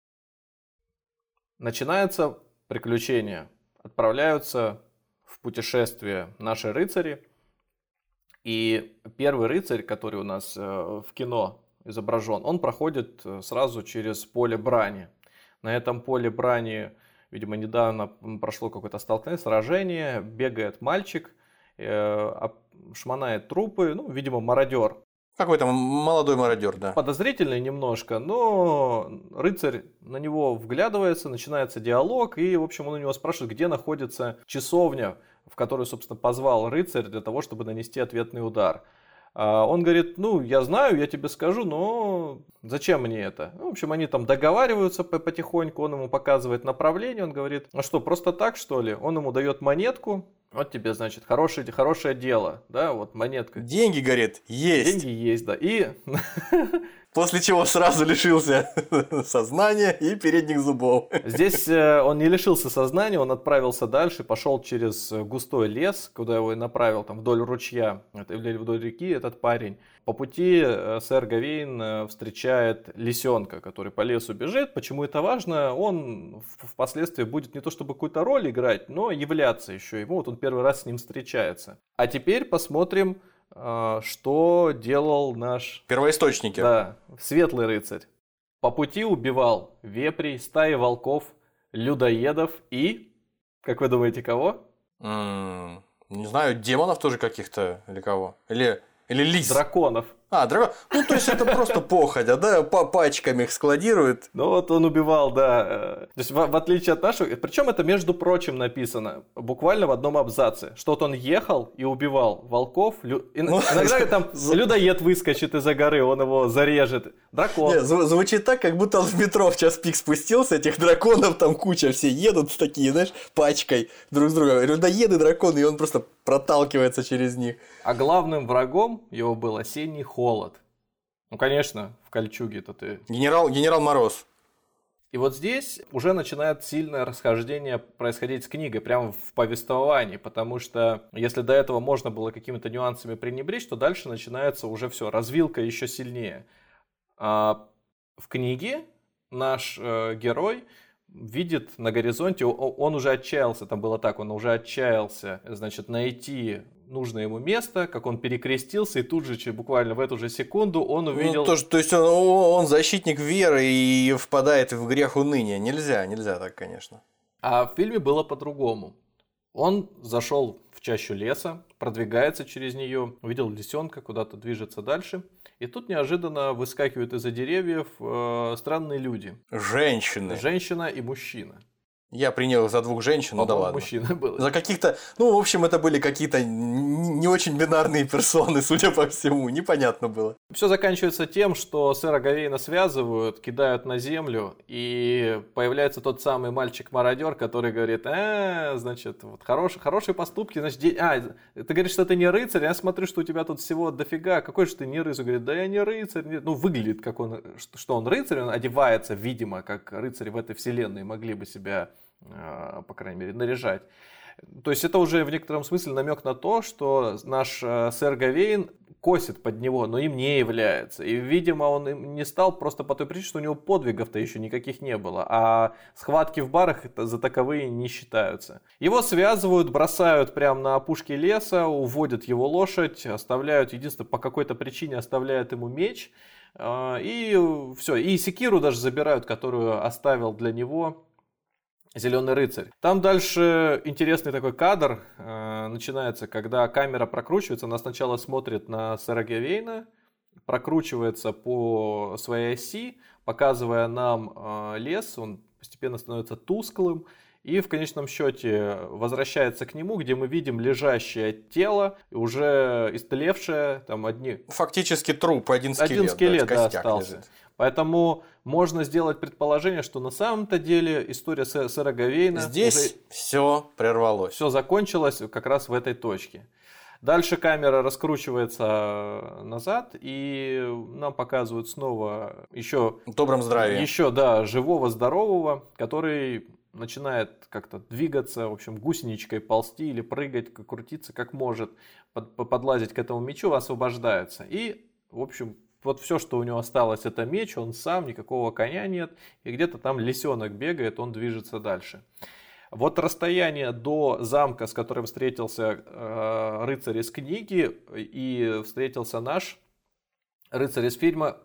Начинается приключение. Отправляются в путешествие наши рыцари. И первый рыцарь, который у нас в кино изображен, он проходит сразу через поле брани. На этом поле брани видимо, недавно прошло какое-то столкновение, сражение, бегает мальчик, э, шмонает трупы, ну, видимо, мародер. Какой-то молодой мародер, да. Подозрительный немножко, но рыцарь на него вглядывается, начинается диалог, и, в общем, он у него спрашивает, где находится часовня, в которую, собственно, позвал рыцарь для того, чтобы нанести ответный удар. А он говорит, ну, я знаю, я тебе скажу, но зачем мне это? Ну, в общем, они там договариваются потихоньку, он ему показывает направление, он говорит, а что, просто так, что ли? Он ему дает монетку, вот тебе, значит, хорошее, хорошее дело, да, вот монетка. Деньги, говорит, есть. Деньги есть, да. И [LAUGHS] После чего сразу лишился [LAUGHS] сознания и передних зубов. Здесь э, он не лишился сознания, он отправился дальше, пошел через густой лес, куда его и направил, там вдоль ручья, или вдоль реки этот парень. По пути э, сэр Гавейн э, встречает лисенка, который по лесу бежит. Почему это важно? Он впоследствии будет не то чтобы какую-то роль играть, но являться еще ему. Вот он первый раз с ним встречается. А теперь посмотрим что делал наш... Первоисточники. Да, светлый рыцарь. По пути убивал вепрей, стаи волков, людоедов и... Как вы думаете, кого? М-м, не знаю, демонов тоже каких-то или кого? Или, или лис? Драконов. А, дракон. Ну, то есть это просто походя, да, по пачкам их складирует. Ну вот он убивал, да. То есть в, в отличие от нашего, причем это между прочим написано, буквально в одном абзаце, что вот он ехал и убивал волков, лю... ну, иногда [LAUGHS] там людоед выскочит из-за горы, он его зарежет, дракон. Нет, звучит так, как будто он в метро в час пик спустился, этих драконов там куча, все едут такие, знаешь, пачкой друг с другом. Людоеды, драконы, и он просто проталкивается через них. А главным врагом его был осенний холод. Ну, конечно, в кольчуге-то ты... Генерал, генерал Мороз. И вот здесь уже начинает сильное расхождение происходить с книгой, прямо в повествовании, потому что если до этого можно было какими-то нюансами пренебречь, то дальше начинается уже все, развилка еще сильнее. А в книге наш э, герой видит на горизонте, он уже отчаялся, там было так, он уже отчаялся, значит, найти нужное ему место, как он перекрестился, и тут же, буквально в эту же секунду, он ну, увидел... Ну, то, то есть он, он защитник веры и впадает в грех уныния. Нельзя, нельзя так, конечно. А в фильме было по-другому. Он зашел в чащу леса, продвигается через нее, увидел лисенка, куда-то движется дальше. И тут неожиданно выскакивают из-за деревьев э, странные люди. Женщины. Женщина и мужчина. Я принял за двух женщин, ну да ладно. мужчина был. За каких-то, ну, в общем, это были какие-то не очень бинарные персоны, [LAUGHS] судя по всему, непонятно было. Все заканчивается тем, что сэра Гавейна связывают, кидают на землю, и появляется тот самый мальчик-мародер, который говорит, э, значит, вот хорошие, хорошие поступки, значит, де... а, ты говоришь, что ты не рыцарь, я смотрю, что у тебя тут всего дофига, какой же ты не рыцарь? Говорит, да я не рыцарь, ну, выглядит, как он, что он рыцарь, он одевается, видимо, как рыцари в этой вселенной могли бы себя по крайней мере, наряжать. То есть это уже в некотором смысле намек на то, что наш э, сэр Гавейн косит под него, но им не является. И, видимо, он им не стал просто по той причине, что у него подвигов-то еще никаких не было. А схватки в барах за таковые не считаются. Его связывают, бросают прямо на опушке леса, уводят его лошадь, оставляют, единственное, по какой-то причине оставляют ему меч. А, и все. И секиру даже забирают, которую оставил для него Зеленый рыцарь. Там дальше интересный такой кадр э, начинается, когда камера прокручивается. Она сначала смотрит на сэра Гевейна, прокручивается по своей оси, показывая нам э, лес. Он постепенно становится тусклым. И в конечном счете возвращается к нему, где мы видим лежащее тело, уже истлевшее, там одни... Фактически труп, один скелет. Один скелет, да, да, остался. Лежит. Поэтому можно сделать предположение, что на самом-то деле история сэра Гавейна... Здесь все прервалось. Все закончилось как раз в этой точке. Дальше камера раскручивается назад, и нам показывают снова еще... В добром здравии. Еще, да, живого, здорового, который начинает как-то двигаться, в общем, гусеничкой ползти или прыгать, крутиться как может, под, подлазить к этому мячу, освобождается. И, в общем, вот все, что у него осталось, это меч, он сам, никакого коня нет, и где-то там лисенок бегает, он движется дальше. Вот расстояние до замка, с которым встретился э, рыцарь из книги и встретился наш рыцарь из фильма,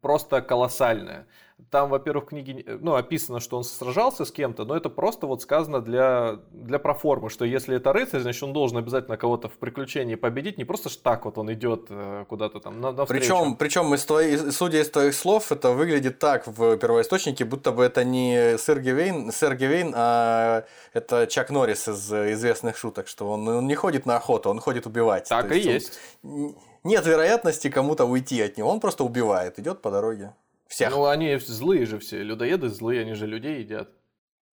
просто колоссальное. Там, во-первых, в книге ну, описано, что он сражался с кем-то, но это просто вот сказано для, для проформы, что если это рыцарь, значит, он должен обязательно кого-то в приключении победить, не просто так вот он идет э, куда-то там на, на Причем, причем из твоих, судя из твоих слов, это выглядит так в первоисточнике, будто бы это не сэр Гевейн, сэр Гевейн а это Чак Норрис из известных шуток, что он, он не ходит на охоту, он ходит убивать. Так То и есть. Он, нет вероятности кому-то уйти от него, он просто убивает, идет по дороге. Всех. Ну, они злые же все. Людоеды злые, они же людей едят.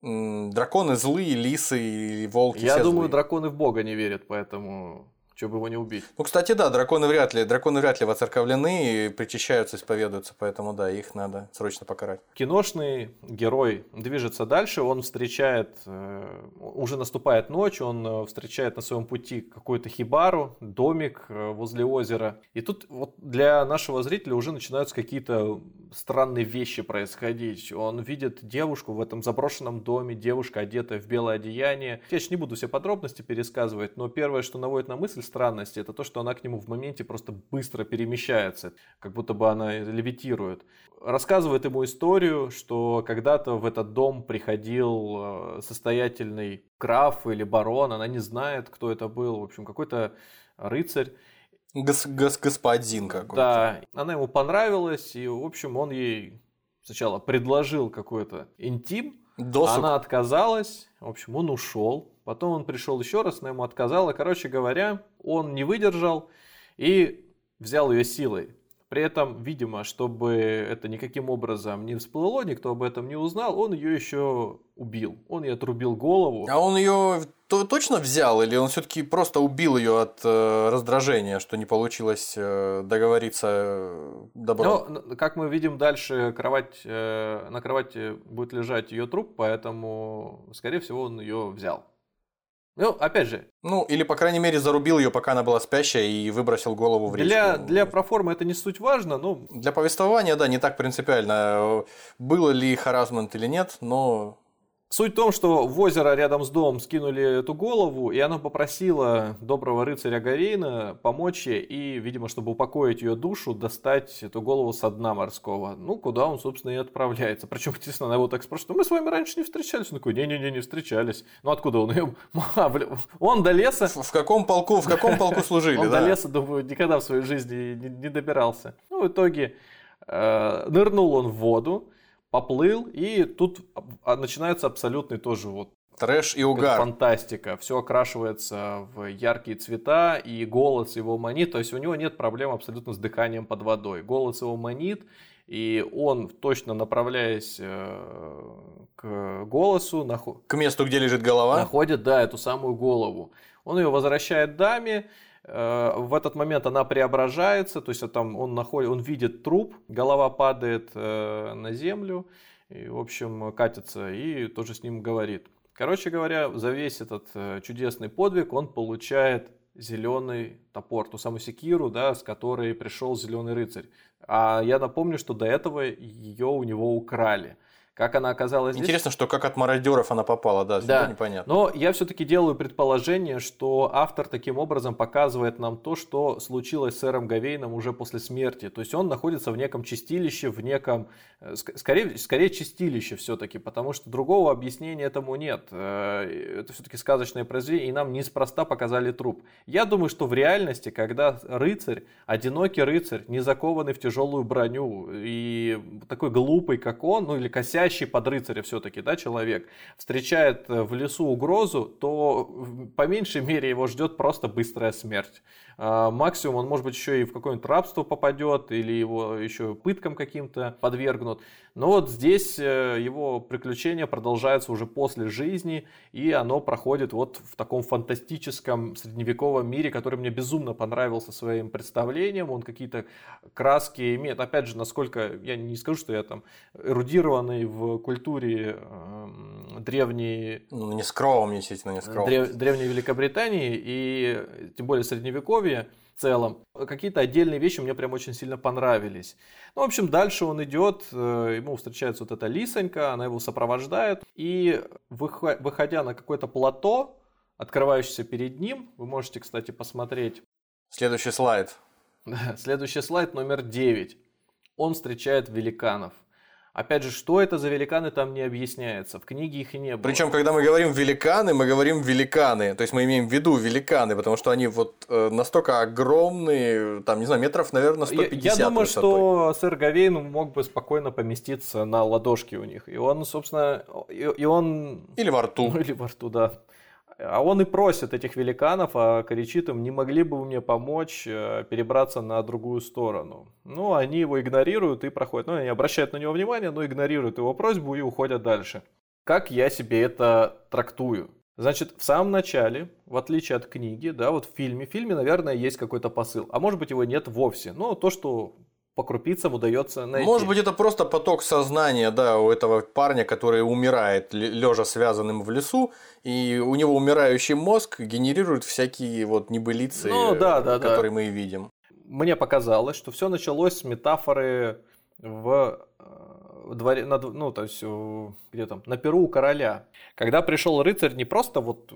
Драконы злые, лисы и волки. Я думаю, злые. драконы в бога не верят, поэтому чтобы его не убить. Ну, кстати, да, драконы вряд ли, драконы вряд ли воцерковлены и причащаются, исповедуются, поэтому да, их надо срочно покарать. Киношный герой движется дальше, он встречает, э, уже наступает ночь, он э, встречает на своем пути какую-то хибару, домик э, возле озера. И тут вот для нашего зрителя уже начинаются какие-то странные вещи происходить. Он видит девушку в этом заброшенном доме, девушка одетая в белое одеяние. Я сейчас не буду все подробности пересказывать, но первое, что наводит на мысль, странности, это то, что она к нему в моменте просто быстро перемещается, как будто бы она левитирует. Рассказывает ему историю, что когда-то в этот дом приходил э, состоятельный граф или барон, она не знает, кто это был, в общем, какой-то рыцарь. Гос гос господин какой-то. Да, она ему понравилась, и, в общем, он ей сначала предложил какой-то интим, Досуг. она отказалась, в общем, он ушел, Потом он пришел еще раз, но ему отказала. Короче говоря, он не выдержал и взял ее силой. При этом, видимо, чтобы это никаким образом не всплыло, никто об этом не узнал, он ее еще убил. Он ей отрубил голову. А он ее то, точно взял или он все-таки просто убил ее от э, раздражения, что не получилось э, договориться э, добро? Ну, как мы видим дальше, кровать, э, на кровати будет лежать ее труп, поэтому, скорее всего, он ее взял. Ну, опять же. Ну, или, по крайней мере, зарубил ее, пока она была спящая, и выбросил голову в речку. Для, для проформы это не суть важно, но... Для повествования, да, не так принципиально, было ли харасмент или нет, но Суть в том, что в озеро рядом с домом скинули эту голову, и она попросила доброго рыцаря Гарейна помочь ей и, видимо, чтобы упокоить ее душу, достать эту голову со дна морского. Ну, куда он, собственно, и отправляется. Причем, естественно, она его так спрашивает, ну, мы с вами раньше не встречались. Он такой, не-не-не, не встречались. Ну, откуда он ее? Он до леса... В каком полку, в каком полку служили, Он до леса, думаю, никогда в своей жизни не добирался. Ну, в итоге э, нырнул он в воду, поплыл, и тут а, начинается абсолютный тоже вот Трэш и угар. Фантастика. Все окрашивается в яркие цвета, и голос его манит. То есть у него нет проблем абсолютно с дыханием под водой. Голос его манит, и он, точно направляясь э, к голосу... К месту, где лежит голова? Находит, да, эту самую голову. Он ее возвращает даме, в этот момент она преображается, то есть там он, находит, он видит труп, голова падает э, на землю, и, в общем, катится и тоже с ним говорит. Короче говоря, за весь этот э, чудесный подвиг он получает зеленый топор, ту самую секиру, да, с которой пришел зеленый рыцарь. А я напомню, что до этого ее у него украли. Как она оказалась здесь? Интересно, что как от мародеров она попала, да, Да. непонятно. Но я все-таки делаю предположение, что автор таким образом показывает нам то, что случилось с сэром Гавейном уже после смерти. То есть он находится в неком чистилище, в неком, э, ск- скорее, скорее чистилище все-таки, потому что другого объяснения этому нет. Э, Это все-таки сказочное произведение, и нам неспроста показали труп. Я думаю, что в реальности, когда рыцарь, одинокий рыцарь, не закованный в тяжелую броню и такой глупый, как он, ну или косящий под рыцаря все-таки, да, человек, встречает э, в лесу угрозу, то по меньшей мере его ждет просто быстрая смерть. А, Максимум он, может быть, еще и в какое-нибудь рабство попадет, или его еще пыткам каким-то подвергнут. Но вот здесь э, его приключения продолжаются уже после жизни, и оно проходит вот в таком фантастическом средневековом мире, который мне безумно понравился своим представлением. Он какие-то краски имеет. Опять же, насколько, я не скажу, что я там эрудированный в культуре эм, древней Ну, не скромно, естественно, не скромно. Древ- Древней Великобритании и тем более Средневековье в целом. Какие-то отдельные вещи мне прям очень сильно понравились. Ну, в общем, дальше он идет, э, ему встречается вот эта лисонька, она его сопровождает. И выхо- выходя на какое-то плато, открывающееся перед ним, вы можете, кстати, посмотреть Следующий слайд. [LAUGHS] Следующий слайд номер 9. Он встречает великанов. Опять же, что это за великаны, там не объясняется. В книге их и не было. Причем, когда мы говорим великаны, мы говорим великаны. То есть мы имеем в виду великаны, потому что они вот э, настолько огромные, там, не знаю, метров, наверное, Я, 150 я думаю, высотой. что сэр Гавейн мог бы спокойно поместиться на ладошке у них. И он, собственно, и, и он... Или во рту. Ну, [LAUGHS] или во рту, да. А он и просит этих великанов, а кричит им, не могли бы вы мне помочь э, перебраться на другую сторону. Ну, они его игнорируют и проходят. Ну, они обращают на него внимание, но игнорируют его просьбу и уходят дальше. Как я себе это трактую? Значит, в самом начале, в отличие от книги, да, вот в фильме, в фильме, наверное, есть какой-то посыл, а может быть его нет вовсе. Но то, что по крупицам удается найти. Может быть, это просто поток сознания, да, у этого парня, который умирает, лежа связанным в лесу, и у него умирающий мозг генерирует всякие вот небылицы, Ну, да, да, да. которые мы и видим. мне показалось, что все началось с метафоры в э, дворе, на ну, то есть, где там, на перу у короля. Когда пришел рыцарь не просто вот, э,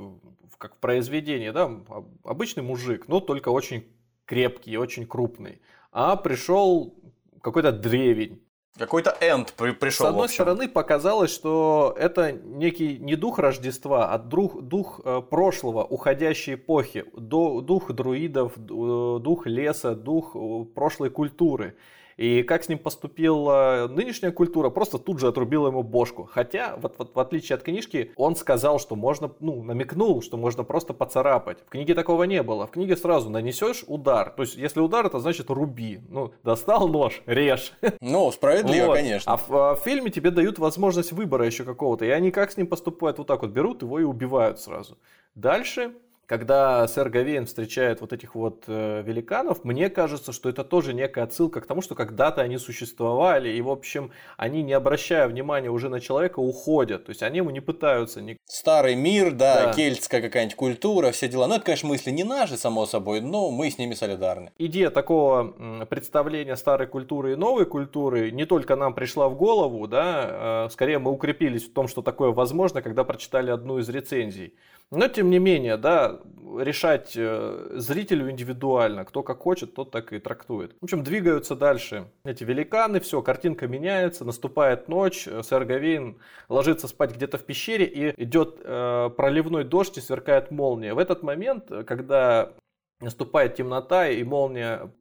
как в произведении, да, об- обычный мужик, но только очень крепкий, очень крупный, а пришел какой-то древень. Какой-то энд при- пришел. С одной стороны, показалось, что это некий не дух Рождества, а дух, дух э, прошлого, уходящей эпохи, дух друидов, ду- дух леса, дух э, прошлой культуры. И как с ним поступила нынешняя культура, просто тут же отрубила ему бошку. Хотя, вот, вот в отличие от книжки, он сказал, что можно, ну, намекнул, что можно просто поцарапать. В книге такого не было. В книге сразу нанесешь удар. То есть, если удар, это значит руби. Ну, достал нож, режь. Ну, справедливо, Вот. конечно. А в, а в фильме тебе дают возможность выбора еще какого-то. И они как с ним поступают? Вот так вот берут его и убивают сразу. Дальше, когда сэр Гавейн встречает вот этих вот э, великанов, мне кажется, что это тоже некая отсылка к тому, что когда-то они существовали, и, в общем, они, не обращая внимания уже на человека, уходят. То есть они ему не пытаются ни- Старый мир, да, Да. кельтская какая-нибудь культура, все дела. Ну, это, конечно, мысли не наши, само собой, но мы с ними солидарны. идея такого представления старой культуры и новой культуры не только нам пришла в голову, да, э, скорее мы укрепились в том, что такое возможно, когда прочитали одну из рецензий. Но тем не менее, да, решать э, зрителю индивидуально, кто как хочет, тот так и трактует. В общем, двигаются дальше эти великаны, все, картинка меняется, наступает ночь, э, сэр Гавейн ложится спать где-то в пещере и идет э, проливной дождь и сверкает молния. В этот момент, э, когда наступает темнота и молния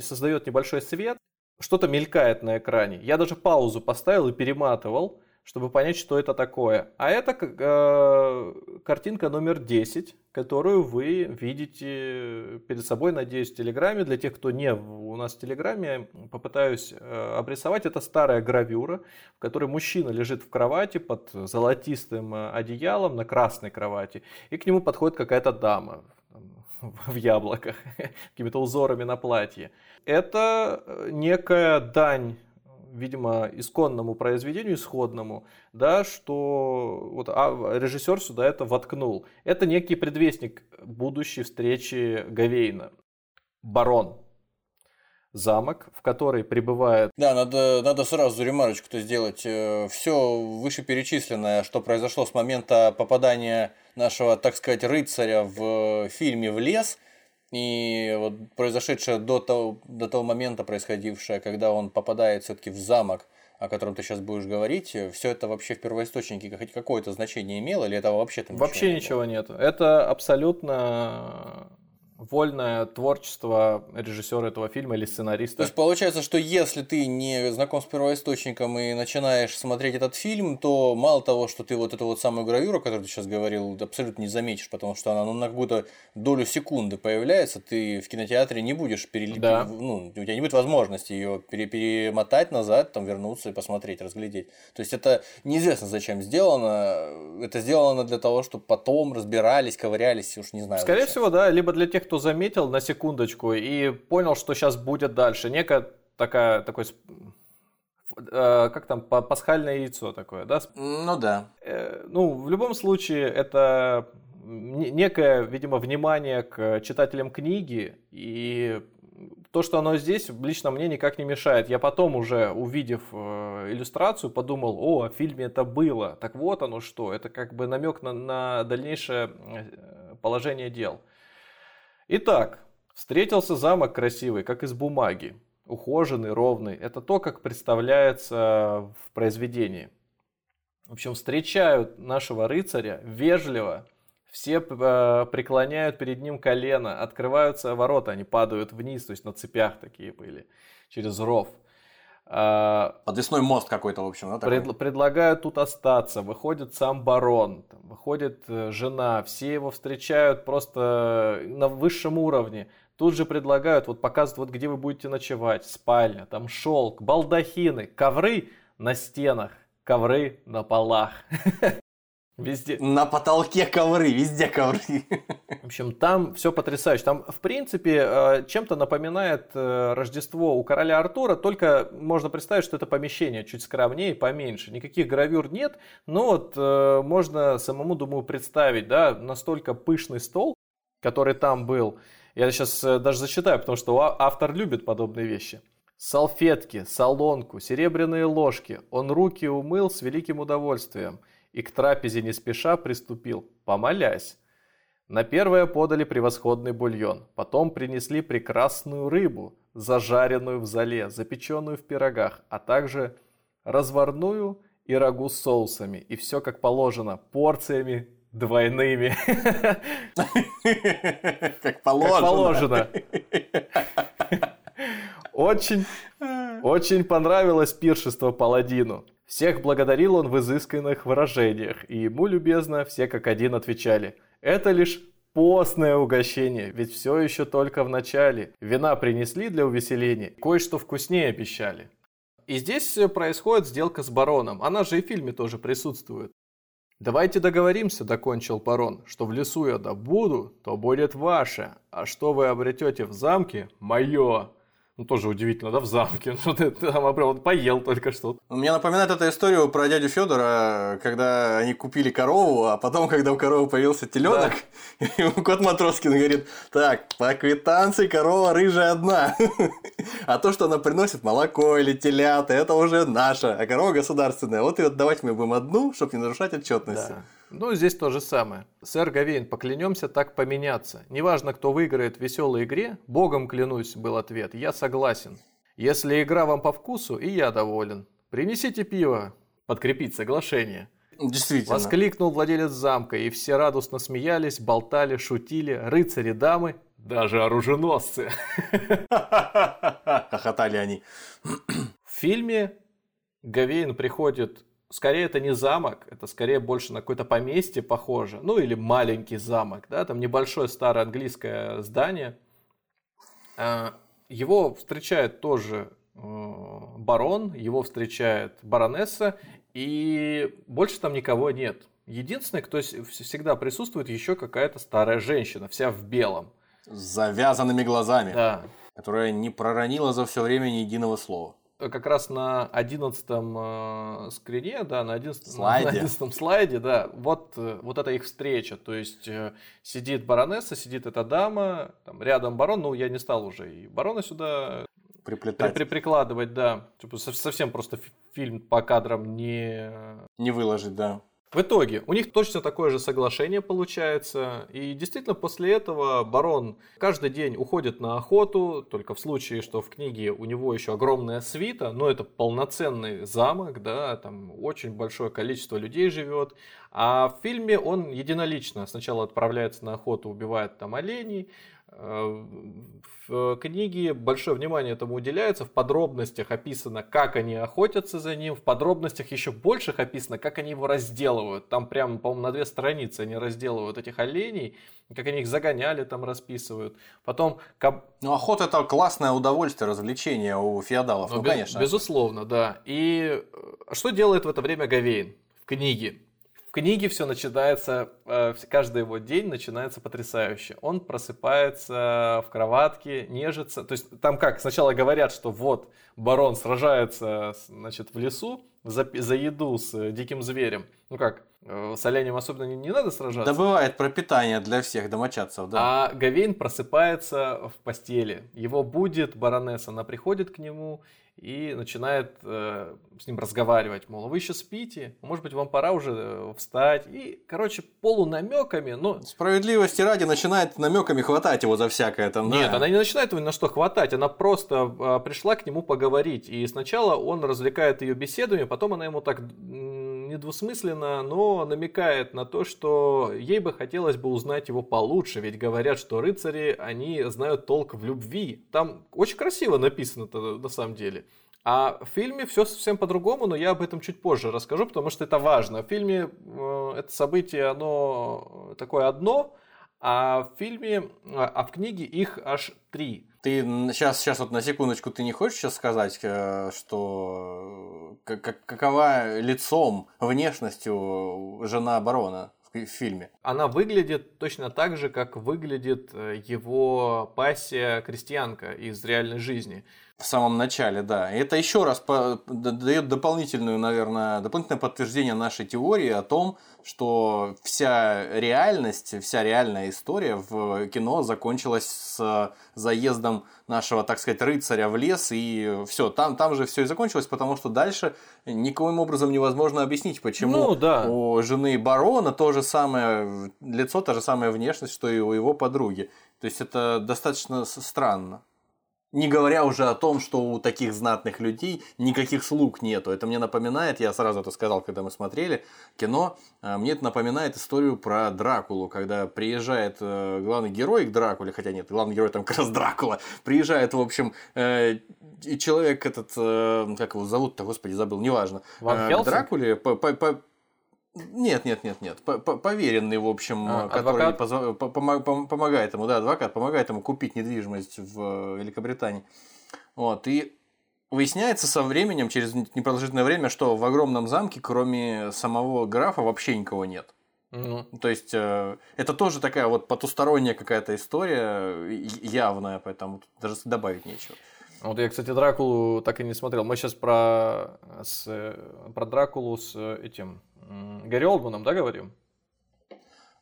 создает небольшой свет, что-то мелькает на экране. Я даже паузу поставил и перематывал, чтобы понять, что это такое. А это э, картинка номер 10, которую вы видите перед собой, надеюсь, в Телеграме. Для тех, кто не у нас в Телеграме, попытаюсь э, обрисовать. Это старая гравюра, в которой мужчина лежит в кровати под золотистым э, одеялом на красной кровати, и к нему подходит какая-то дама в яблоках, [LAUGHS] какими-то узорами на платье. Это э, некая дань видимо, исконному произведению, исходному, да, что вот а, режиссер сюда это воткнул. Это некий предвестник будущей встречи Гавейна. Барон. Замок, в который прибывает... Да, надо, надо сразу ремарочку-то сделать. Э, Все вышеперечисленное, что произошло с момента попадания нашего, так сказать, рыцаря в фильме в лес – и вот произошедшее до того, до того момента происходившее, когда он попадает все-таки в замок, о котором ты сейчас будешь говорить, все это вообще в первоисточнике хоть какое-то значение имело, или этого вообще там Вообще ничего, ничего нет. Это абсолютно вольное творчество режиссера этого фильма или сценариста. То есть получается, что если ты не знаком с первоисточником и начинаешь смотреть этот фильм, то мало того, что ты вот эту вот самую гравюру, о которой ты сейчас говорил, абсолютно не заметишь, потому что она ну, на какую-то долю секунды появляется, ты в кинотеатре не будешь перелепить, да. ну, у тебя не будет возможности ее пере перемотать назад, там вернуться и посмотреть, разглядеть. То есть это неизвестно зачем сделано, это сделано для того, чтобы потом разбирались, ковырялись, уж не знаю. Скорее зачем. всего, да, либо для тех, кто заметил на секундочку и понял, что сейчас будет дальше. Некая такая, такой э, как там, пасхальное яйцо такое, да? Ну да. Э, ну, в любом случае, это некое, видимо, внимание к читателям книги, и то, что оно здесь, лично мне никак не мешает. Я потом уже, увидев э, иллюстрацию, подумал, о, в фильме это было. Так вот оно что, это как бы намек на, на дальнейшее положение дел. Итак, встретился замок красивый, как из бумаги. Ухоженный, ровный. Это то, как представляется в произведении. В общем, встречают нашего рыцаря вежливо. Все э, преклоняют перед ним колено, открываются ворота, они падают вниз, то есть на цепях такие были, через ров. А, Подвесной мост какой-то, в общем, да? Пред, предлагают тут остаться. Выходит сам барон, там, выходит э, жена. Все его встречают просто на высшем уровне. Тут же предлагают, вот показывают, вот где вы будете ночевать. Спальня, там шелк, балдахины, ковры на стенах, ковры на полах. [LAUGHS] Везде. На потолке ковры, везде ковры. В общем, там все потрясающе. Там, в принципе, э, чем-то напоминает э, Рождество у короля Артура, только можно представить, что это помещение чуть скромнее, поменьше. Никаких гравюр нет, но вот э, можно самому, думаю, представить, да, настолько пышный стол, который там был. Я сейчас даже зачитаю, потому что автор любит подобные вещи. Салфетки, солонку, серебряные ложки. Он руки умыл с великим удовольствием – и к трапезе не спеша приступил, помолясь. На первое подали превосходный бульон, потом принесли прекрасную рыбу, зажаренную в зале, запеченную в пирогах, а также разварную и рагу с соусами. И все как положено, порциями двойными. Как положено. Как положено. Очень, очень понравилось пиршество паладину. Всех благодарил он в изысканных выражениях, и ему любезно все как один отвечали. Это лишь постное угощение, ведь все еще только в начале. Вина принесли для увеселения, кое-что вкуснее обещали. И здесь происходит сделка с бароном, она же и в фильме тоже присутствует. «Давайте договоримся», – докончил барон, – «что в лесу я добуду, то будет ваше, а что вы обретете в замке – мое». Ну, тоже удивительно, да, в замке. [LAUGHS] Ну, ты там он поел только что. Мне напоминает эта историю про дядю Федора, когда они купили корову, а потом, когда у коровы появился теленок, да. [LAUGHS] кот Матроскин говорит, так, по квитанции корова рыжая одна. [LAUGHS] А то, что она приносит молоко или телята, это уже наша, а корова государственная. Вот и отдавать мы будем одну, чтобы не нарушать отчетности. Да. Ну, здесь то же самое. Сэр Гавейн, поклянемся так поменяться. Неважно, кто выиграет в веселой игре, богом клянусь, был ответ, я согласен. Если игра вам по вкусу, и я доволен. Принесите пиво, подкрепить соглашение. Действительно. Воскликнул владелец замка, и все радостно смеялись, болтали, шутили, рыцари, дамы, даже оруженосцы. Хохотали они. В фильме Гавейн приходит скорее это не замок, это скорее больше на какое-то поместье похоже, ну или маленький замок, да, там небольшое старое английское здание. А, его встречает тоже э, барон, его встречает баронесса, и больше там никого нет. Единственное, кто всегда присутствует, еще какая-то старая женщина, вся в белом. С завязанными глазами. Да. Которая не проронила за все время ни единого слова. Как раз на одиннадцатом э, скрине, да, на одиннадцатом Слайде. на 11 слайде, да, вот, э, вот это их встреча. То есть э, сидит баронесса, сидит эта дама, там, рядом барон, ну я не стал уже и барона сюда при, Приплетать. при- прикладывать, да. Типа, со- совсем просто фи- фильм по кадрам не Не выложить, да. В итоге у них точно такое же соглашение получается. И действительно после этого барон каждый день уходит на охоту, только в случае, что в книге у него еще огромная свита, но это полноценный замок, да, там очень большое количество людей живет. А в фильме он единолично сначала отправляется на охоту, убивает там оленей, В книге большое внимание этому уделяется, в подробностях описано, как они охотятся за ним, в подробностях еще больших описано, как они его разделывают. Там прям, по-моему, на две страницы они разделывают этих оленей, как они их загоняли, там расписывают. Потом, Ну, охота это классное удовольствие, развлечение у феодалов. Ну, бе- конечно. Безусловно, да. И э, что делает в это время Гавейн в книге? В книге все начинается, э, каждый его день начинается потрясающе. Он просыпается в кроватке, нежится. То есть там как, сначала говорят, что вот барон сражается с- значит, в лесу за, за еду с э, диким зверем. Ну как, э, с оленем особенно не, не надо сражаться. Добывает пропитание для всех домочадцев, да. А Гавейн просыпается в постели. Его будет баронесса, она приходит к нему и начинает э, с ним разговаривать. Мол, вы еще спите? Может быть, вам пора уже э, встать? И, короче, полунамеками, но... Справедливости ради начинает намеками хватать его за всякое там. да. Нет, она не начинает его ни на что хватать, она просто а, пришла к нему поговорить. И сначала он развлекает ее беседами, потом она ему так недвусмысленно, но намекает на то, что ей бы хотелось бы узнать его получше, ведь говорят, что рыцари, они знают толк в любви. Там очень красиво написано-то на самом деле. А в фильме все совсем по-другому, но я об этом чуть позже расскажу, потому что это важно. В фильме э, это событие, оно такое одно, а в фильме, а а в книге их аж три. Ты сейчас, сейчас вот на секундочку, ты не хочешь сейчас сказать, э, что э, как- как- какова лицом, внешностью жена барона в в фильме? Она выглядит точно так же, как выглядит э, его пассия крестьянка из реальной жизни. В самом начале, да. И это еще раз дает дополнительную, наверное, дополнительное подтверждение нашей теории о том, что вся реальность, вся реальная история в кино закончилась с заездом нашего, так сказать, рыцаря в лес, и все, там, там же все и закончилось, потому что дальше никоим образом невозможно объяснить, почему Ну, да. у жены барона то же самое лицо, та же самая внешность, что и у его подруги. То есть это достаточно странно. Не говоря уже о том, что у таких знатных людей никаких слуг нету. Это мне напоминает, я сразу это сказал, когда мы смотрели кино, а, мне это напоминает историю про Дракулу, когда приезжает э, главный герой к Дракуле, хотя нет, главный герой там как раз Дракула, приезжает, в общем, э, человек этот, э, как его зовут-то, господи, забыл, неважно, Ван э, к? Дракуле, по- по- по- нет, нет, нет, нет. По- по- Поверенный, в общем, А, который адвокат? пом- помогает ему, да, адвокат помогает ему купить недвижимость в э, Великобритании. Вот, и выясняется со временем, через непродолжительное время, что в огромном замке, кроме самого графа, вообще никого нет. Ну, То есть, э, это тоже такая вот потусторонняя какая-то история, э, явная, поэтому тут даже добавить нечего. Вот я, кстати, Дракулу так и не смотрел. Мы сейчас про, с, э, про Дракулу с э, этим Гарри Олдманом, да, говорим?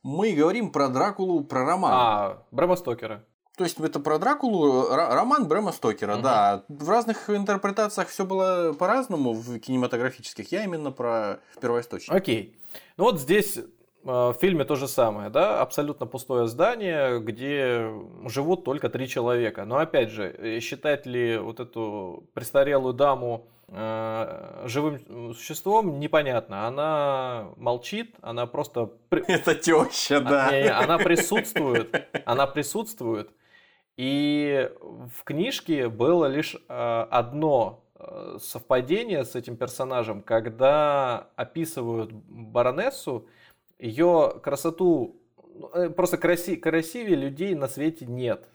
Мы говорим про Дракулу, про роман. А, Брэма Стокера. То есть это про Дракулу ро- роман Брэма Стокера, Мгм. да. В разных интерпретациях все было по-разному в кинематографических. Я именно про первоисточник. Окей. Ну вот здесь э, в фильме то же самое, да, абсолютно пустое здание, где живут только три человека. Но опять же, э, считать ли вот эту престарелую даму э, живым существом, непонятно. Она молчит, она просто... [LAUGHS] Это теща, А, да. не, Она присутствует, она присутствует. И в книжке было лишь э, одно э, совпадение с этим персонажем, когда описывают баронессу, ее красоту, ну, э, просто краси, красивее людей на свете нет,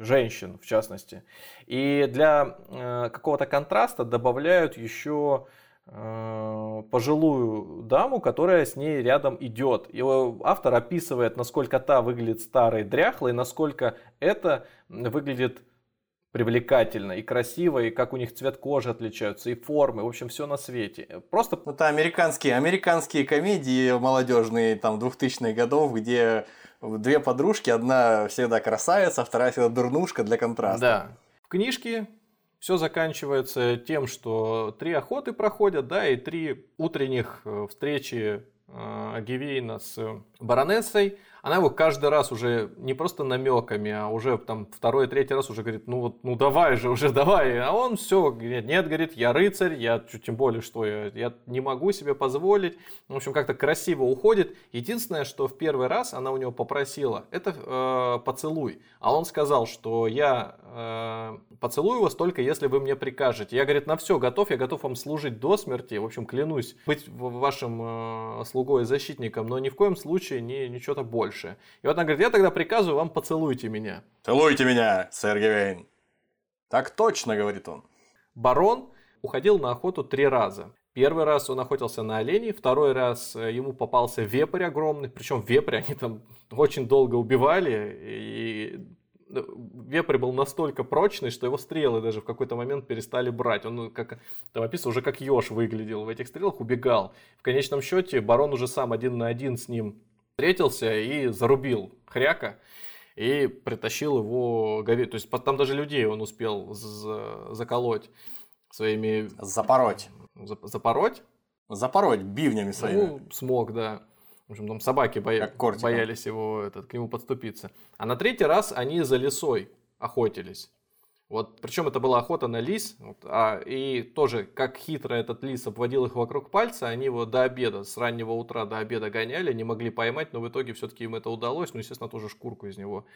женщин в частности. И для э, какого-то контраста добавляют еще э, пожилую даму, которая с ней рядом идет. И э, автор описывает, насколько та выглядит старой, дряхлой, насколько это выглядит привлекательно и красиво, и как у них цвет кожи отличаются, и формы, в общем, все на свете. Просто... Ну, это американские, американские комедии молодежные, там, 2000-х годов, где две подружки, одна всегда красавица, вторая всегда дурнушка для контраста. Да. В книжке все заканчивается тем, что три охоты проходят, да, и три утренних э, встречи э, Гивейна с баронессой она его каждый раз уже не просто намеками, а уже там второй, третий раз уже говорит, ну вот, ну давай же, уже давай. А он все, говорит, нет, говорит, я рыцарь, я тем более, что я, я не могу себе позволить. В общем, как-то красиво уходит. Единственное, что в первый раз она у него попросила, это э, поцелуй. А он сказал, что я э, поцелую вас только если вы мне прикажете. Я, говорит, на все готов, я готов вам служить до смерти. В общем, клянусь быть вашим э, слугой и защитником, но ни в коем случае не, ничего-то больше больше. И вот она говорит, я тогда приказываю вам поцелуйте меня. Целуйте меня, сэр Гевейн. Так точно, говорит он. Барон уходил на охоту три раза. Первый раз он охотился на оленей, второй раз э, ему попался вепрь огромный, причем вепрь они там очень долго убивали, и ну, вепрь был настолько прочный, что его стрелы даже в какой-то момент перестали брать. Он, как там описано, уже как еж выглядел в этих стрелах, убегал. В конечном счете барон уже сам один на один с ним встретился и зарубил хряка и притащил его гове. То есть там даже людей он успел заколоть своими... Запороть. Запороть? Запороть бивнями своими. Ну, смог, да. В общем, там собаки боя... боялись его этот, к нему подступиться. А на третий раз они за лесой охотились. Вот, причем это была охота на лис, вот, а, и тоже, как хитро этот лис обводил их вокруг пальца, они его до обеда, с раннего утра до обеда гоняли, не могли поймать, но в итоге все-таки им это удалось, ну, естественно, тоже шкурку из него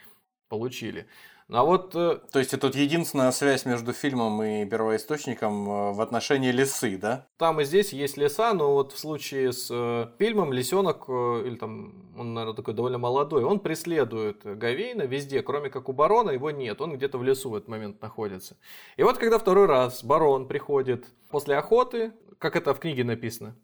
получили. Ну, а вот... Э, То есть, это единственная связь между фильмом и первоисточником э, в отношении лисы, да? Там и здесь есть леса, но вот в случае с э, фильмом лисенок, или там, он, наверное, такой довольно молодой, он преследует Гавейна везде, кроме как у барона, его нет, он где-то в лесу в этот момент находится. И вот, когда второй раз барон приходит после охоты, как это в книге написано,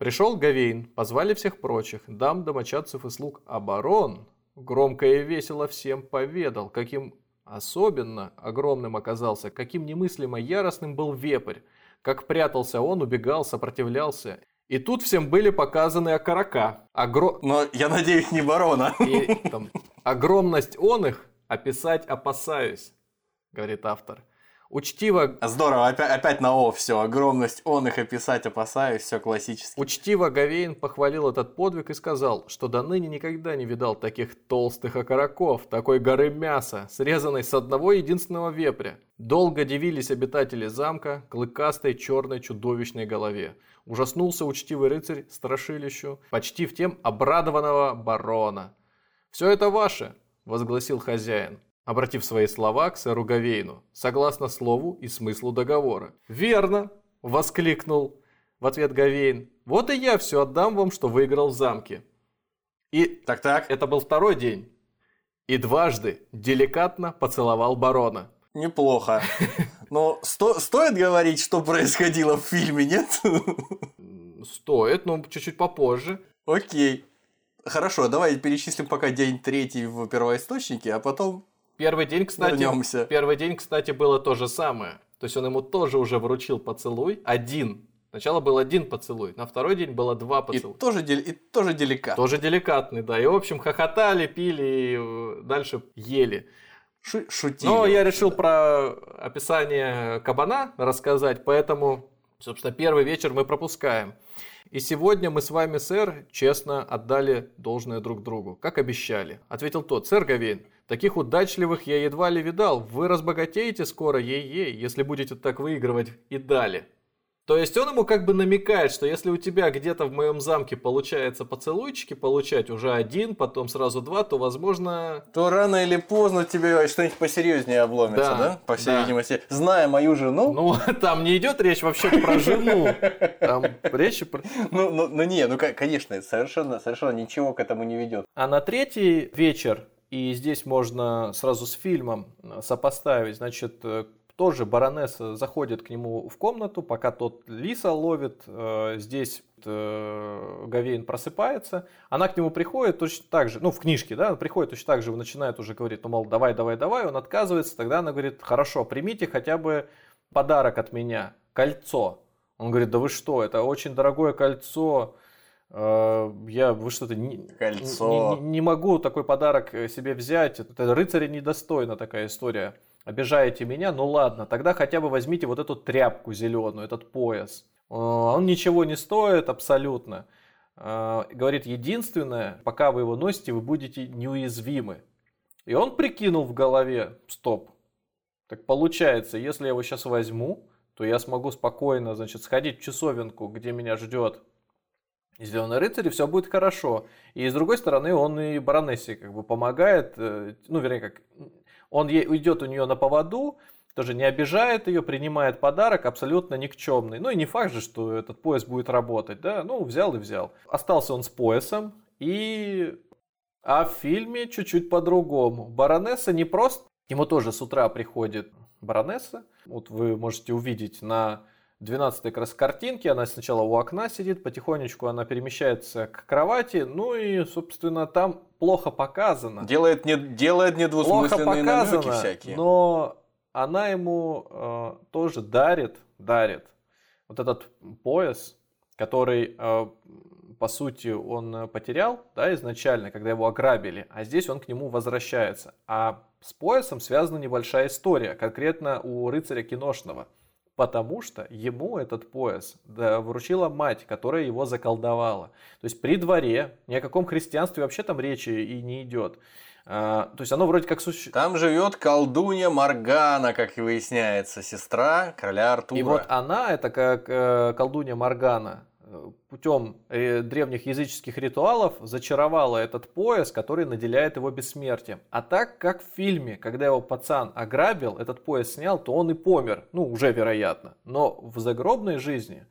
Пришел Гавейн, позвали всех прочих, дам, домочадцев и слуг, а барон Громко и весело всем поведал, каким особенно огромным оказался, каким немыслимо яростным был вепрь, как прятался он, убегал, сопротивлялся. И тут всем были показаны окорока. Огро... Но я надеюсь, не барона. [LAUGHS] И, там, огромность он их описать опасаюсь, говорит автор. Учтиво... Здорово, опять, опять на О все, огромность он их описать опасаюсь, все классически. Учтиво Гавейн похвалил этот подвиг и сказал, что до ныне никогда не видал таких толстых окороков, такой горы мяса, срезанной с одного единственного вепря. Долго дивились обитатели замка клыкастой черной чудовищной голове. Ужаснулся учтивый рыцарь страшилищу, почти в тем обрадованного барона. «Все это ваше!» – возгласил хозяин обратив свои слова к сэру Гавейну, согласно слову и смыслу договора. «Верно!» – воскликнул в ответ Гавейн. «Вот и я все отдам вам, что выиграл в замке». И так-так. это был второй день. И дважды деликатно поцеловал барона. Неплохо. [LAUGHS] Но сто стоит говорить, что происходило в фильме, нет? Стоит, но чуть-чуть попозже. Окей. Хорошо, давай перечислим пока день третий в первоисточнике, а потом Первый день, кстати, Вернемся. первый день, кстати, было то же самое. То есть он ему тоже уже вручил поцелуй, один. Сначала был один поцелуй, на второй день было два поцелуя. И тоже, и тоже деликатный. Тоже деликатный, да. И, в общем, хохотали, пили и э, дальше ели. Шу шутили. Но я решил про описание кабана рассказать, поэтому, собственно, первый вечер мы пропускаем. И сегодня мы с вами, сэр, честно отдали должное друг другу, как обещали. Ответил тот, сэр Гавейн, Таких удачливых я едва ли видал. Вы разбогатеете скоро, ей-ей, если будете так выигрывать и далее. То есть он ему как бы намекает, что если у тебя где-то в моем замке получается поцелуйчики получать уже один, потом сразу два, то возможно... То рано или поздно тебе что-нибудь посерьезнее обломится, да? да? По всей да. видимости. Зная мою жену... Ну, [LAUGHS] там не идет речь вообще про жену. Там речь про... [LAUGHS] Ну, ну, ну не, ну конечно, совершенно, совершенно ничего к этому не ведет. А на третий вечер и здесь можно сразу с фильмом э, сопоставить. Значит, э, тоже баронесса заходит к нему в комнату, пока тот лиса ловит. Э, здесь Гавейн просыпается. Она к нему приходит точно так же, ну, в книжке, да, приходит точно так же, начинает уже говорить, ну, мол, давай, давай, давай. Он отказывается, тогда она говорит, хорошо, примите хотя бы подарок от меня, кольцо. Он говорит, да вы что, это очень дорогое кольцо, я, вы что-то, не, Кольцо. Не, не могу такой подарок себе взять, это рыцаря недостойна такая история. Обижаете меня, ну ладно, тогда хотя бы возьмите вот эту тряпку зеленую, этот пояс. Э, он ничего не стоит абсолютно. Э, говорит, единственное, пока вы его носите, вы будете неуязвимы. И он прикинул в голове, стоп, так получается, если я его сейчас возьму, то я смогу спокойно, значит, сходить в часовенку, где меня ждет Зеленый рыцарь, и все будет хорошо. И с другой стороны, он и баронессе как бы помогает, э, ну, вернее, как, он ей уйдет у нее на поводу, тоже не обижает ее, принимает подарок абсолютно никчемный. Ну и не факт же, что этот пояс будет работать, да, ну взял и взял. Остался он с поясом, и... А в фильме чуть-чуть по-другому. Баронесса не просто... Ему тоже с утра приходит баронесса. Вот вы можете увидеть на 12 как раз картинки, она сначала у окна сидит, потихонечку она перемещается к кровати, ну и, собственно, там плохо показано. Делает, не, делает недвусмысленные плохо намеки всякие. Но она ему э, тоже дарит, дарит вот этот пояс, который, э, по сути, он потерял да, изначально, когда его ограбили, а здесь он к нему возвращается. А с поясом связана небольшая история, конкретно у рыцаря киношного – потому что ему этот пояс вручила мать, которая его заколдовала. То есть при дворе ни о каком христианстве вообще там речи и не идет. А, то есть оно вроде как существует. Там живет колдунья Маргана, как и выясняется, сестра короля Артура. И вот она, это как э, колдунья Маргана, путем э, древних языческих ритуалов зачаровала этот пояс, который наделяет его бессмертием. А так как в фильме, когда его пацан ограбил, этот пояс снял, то он и помер. Ну, уже вероятно. Но в загробной жизни,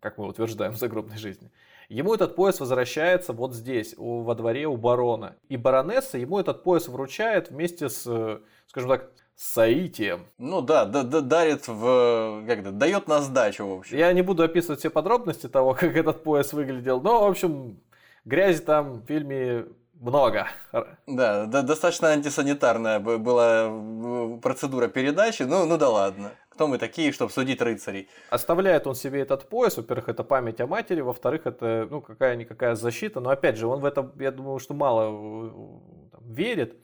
как мы утверждаем в загробной жизни, ему этот пояс возвращается вот здесь, во дворе у барона. И баронесса ему этот пояс вручает вместе с, э, скажем так, соитием. Ну да, да, да дарит в... как то дает на сдачу, в общем. Я не буду описывать все подробности того, [LAUGHS] как этот пояс выглядел, но, в общем, грязи там в фильме много. Да, да, достаточно антисанитарная была процедура передачи, ну, ну да ладно. Кто мы такие, чтобы судить рыцарей? Оставляет он себе этот пояс, во-первых, это память о матери, во-вторых, это, ну, какая-никакая защита, но, опять же, он в это, я думаю, что мало э, там, верит.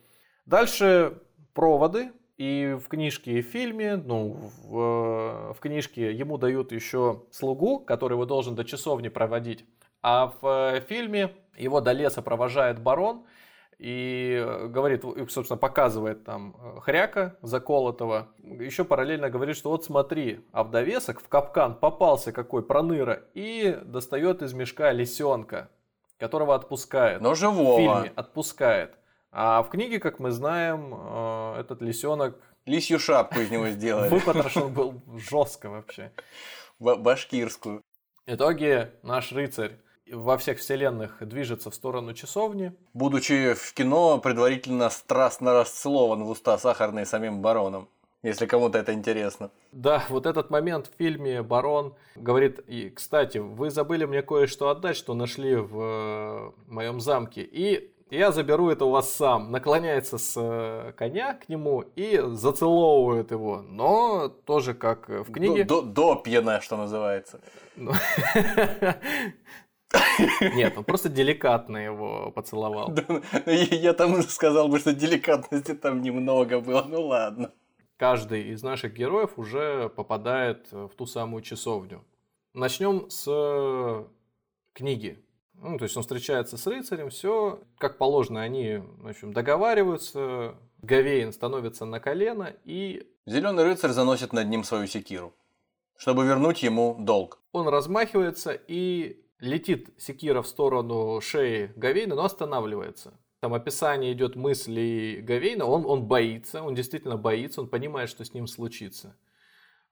Дальше проводы, и в книжке и в фильме, ну, в, в книжке ему дают еще слугу, который его должен до часовни проводить. А в фильме его до леса провожает барон и говорит, собственно, показывает там хряка заколотого. Еще параллельно говорит, что вот смотри, а в довесок в капкан попался какой проныра и достает из мешка лисенка, которого отпускает. Но живого. В фильме отпускает. А в книге, как мы знаем, э, этот лисенок... Лисью шапку из него сделали. Выпотрошен был жестко вообще. Башкирскую. В итоге наш рыцарь во всех вселенных движется в сторону часовни. Будучи в кино предварительно страстно расцелован в уста сахарной самим бароном. Если кому-то это интересно. Да, вот этот момент в фильме Барон говорит, и, кстати, вы забыли мне кое-что отдать, что нашли в э, моем замке. И я заберу это у вас сам. Наклоняется с э, коня к нему и зацеловывает его. Но тоже как в книге. До, до, до пьяна, что называется. Ну. Нет, он просто деликатно его поцеловал. Я там сказал бы, что деликатности там немного было, ну ладно. Каждый из наших героев уже попадает в ту самую часовню. Начнем с книги. Ну, то есть он встречается с рыцарем, все как положено, они в общем, договариваются, Гавейн становится на колено и... Зеленый рыцарь заносит над ним свою секиру, чтобы вернуть ему долг. Он размахивается и летит секира в сторону шеи Гавейна, но останавливается. Там описание идет мысли Гавейна, он, он боится, он действительно боится, он понимает, что с ним случится.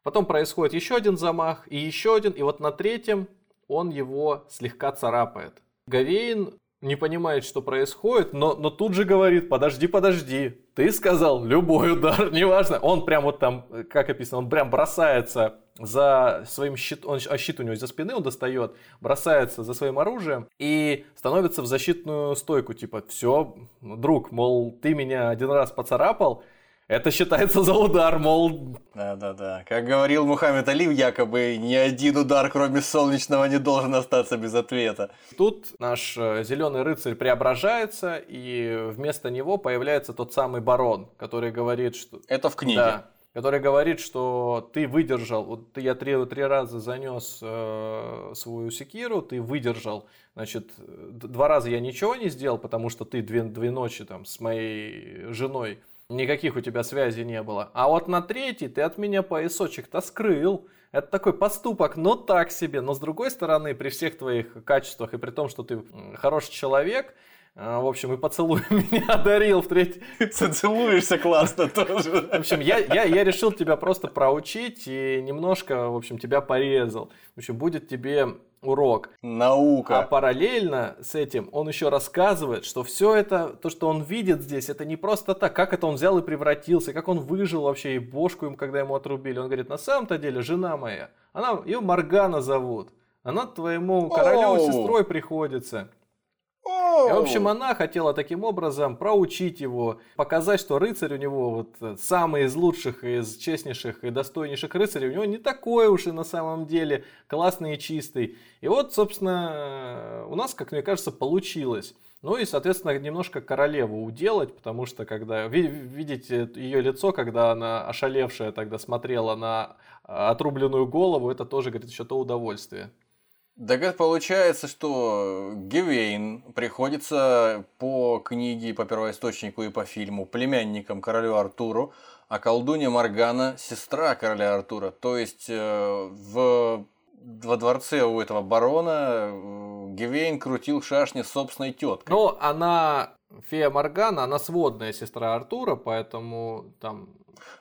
Потом происходит еще один замах, и еще один, и вот на третьем он его слегка царапает. Гавейн не понимает, что происходит, но, но тут же говорит, подожди, подожди, ты сказал любой удар, [LAUGHS] неважно. Он прям вот там, как описано, он прям бросается за своим щитом, он, а щит у него из-за спины он достает, бросается за своим оружием и становится в защитную стойку, типа, все, друг, мол, ты меня один раз поцарапал, это считается за удар, мол... Да-да-да. Как говорил Мухаммед Али, якобы ни один удар, кроме солнечного, не должен остаться без ответа. Тут наш э, зеленый рыцарь преображается, и вместо него появляется тот самый барон, который говорит, что... Это в книге. Да, который говорит, что ты выдержал, вот я три, три раза занес э, свою секиру, ты выдержал, значит, два раза я ничего не сделал, потому что ты две, две ночи там с моей женой никаких у тебя связей не было. А вот на третий ты от меня поясочек-то скрыл. Это такой поступок, но так себе. Но с другой стороны, при всех твоих качествах и при том, что ты хороший человек, э, в общем, и поцелуй [LAUGHS] меня одарил в третий... [LAUGHS] Целуешься классно тоже. В общем, я, я, я решил тебя просто проучить и немножко, в общем, тебя порезал. В общем, будет тебе урок. Наука. А параллельно с этим он еще рассказывает, что все это, то, что он видит здесь, это не просто так, как это он взял и превратился, как он выжил вообще и бошку им, когда ему отрубили. Он говорит, на самом-то деле жена моя, она, ее Маргана зовут, она твоему королеву сестрой приходится. И, в общем, она хотела таким образом проучить его, показать, что рыцарь у него вот э, самый из лучших, из честнейших и достойнейших рыцарей, у него не такой уж и на самом деле классный и чистый. И вот, собственно, э, у нас, как мне кажется, получилось. Ну и, соответственно, немножко королеву уделать, потому что когда видите ее лицо, когда она ошалевшая тогда смотрела на отрубленную голову, это тоже, говорит, еще то удовольствие. Так это получается, что Гевейн приходится по книге, по первоисточнику и по фильму племянником королю Артуру, а колдунья Маргана – сестра короля Артура. То есть э, в, во дворце у этого барона э, Гевейн крутил шашни с собственной теткой. Ну, она, фея Маргана, она сводная сестра Артура, поэтому там...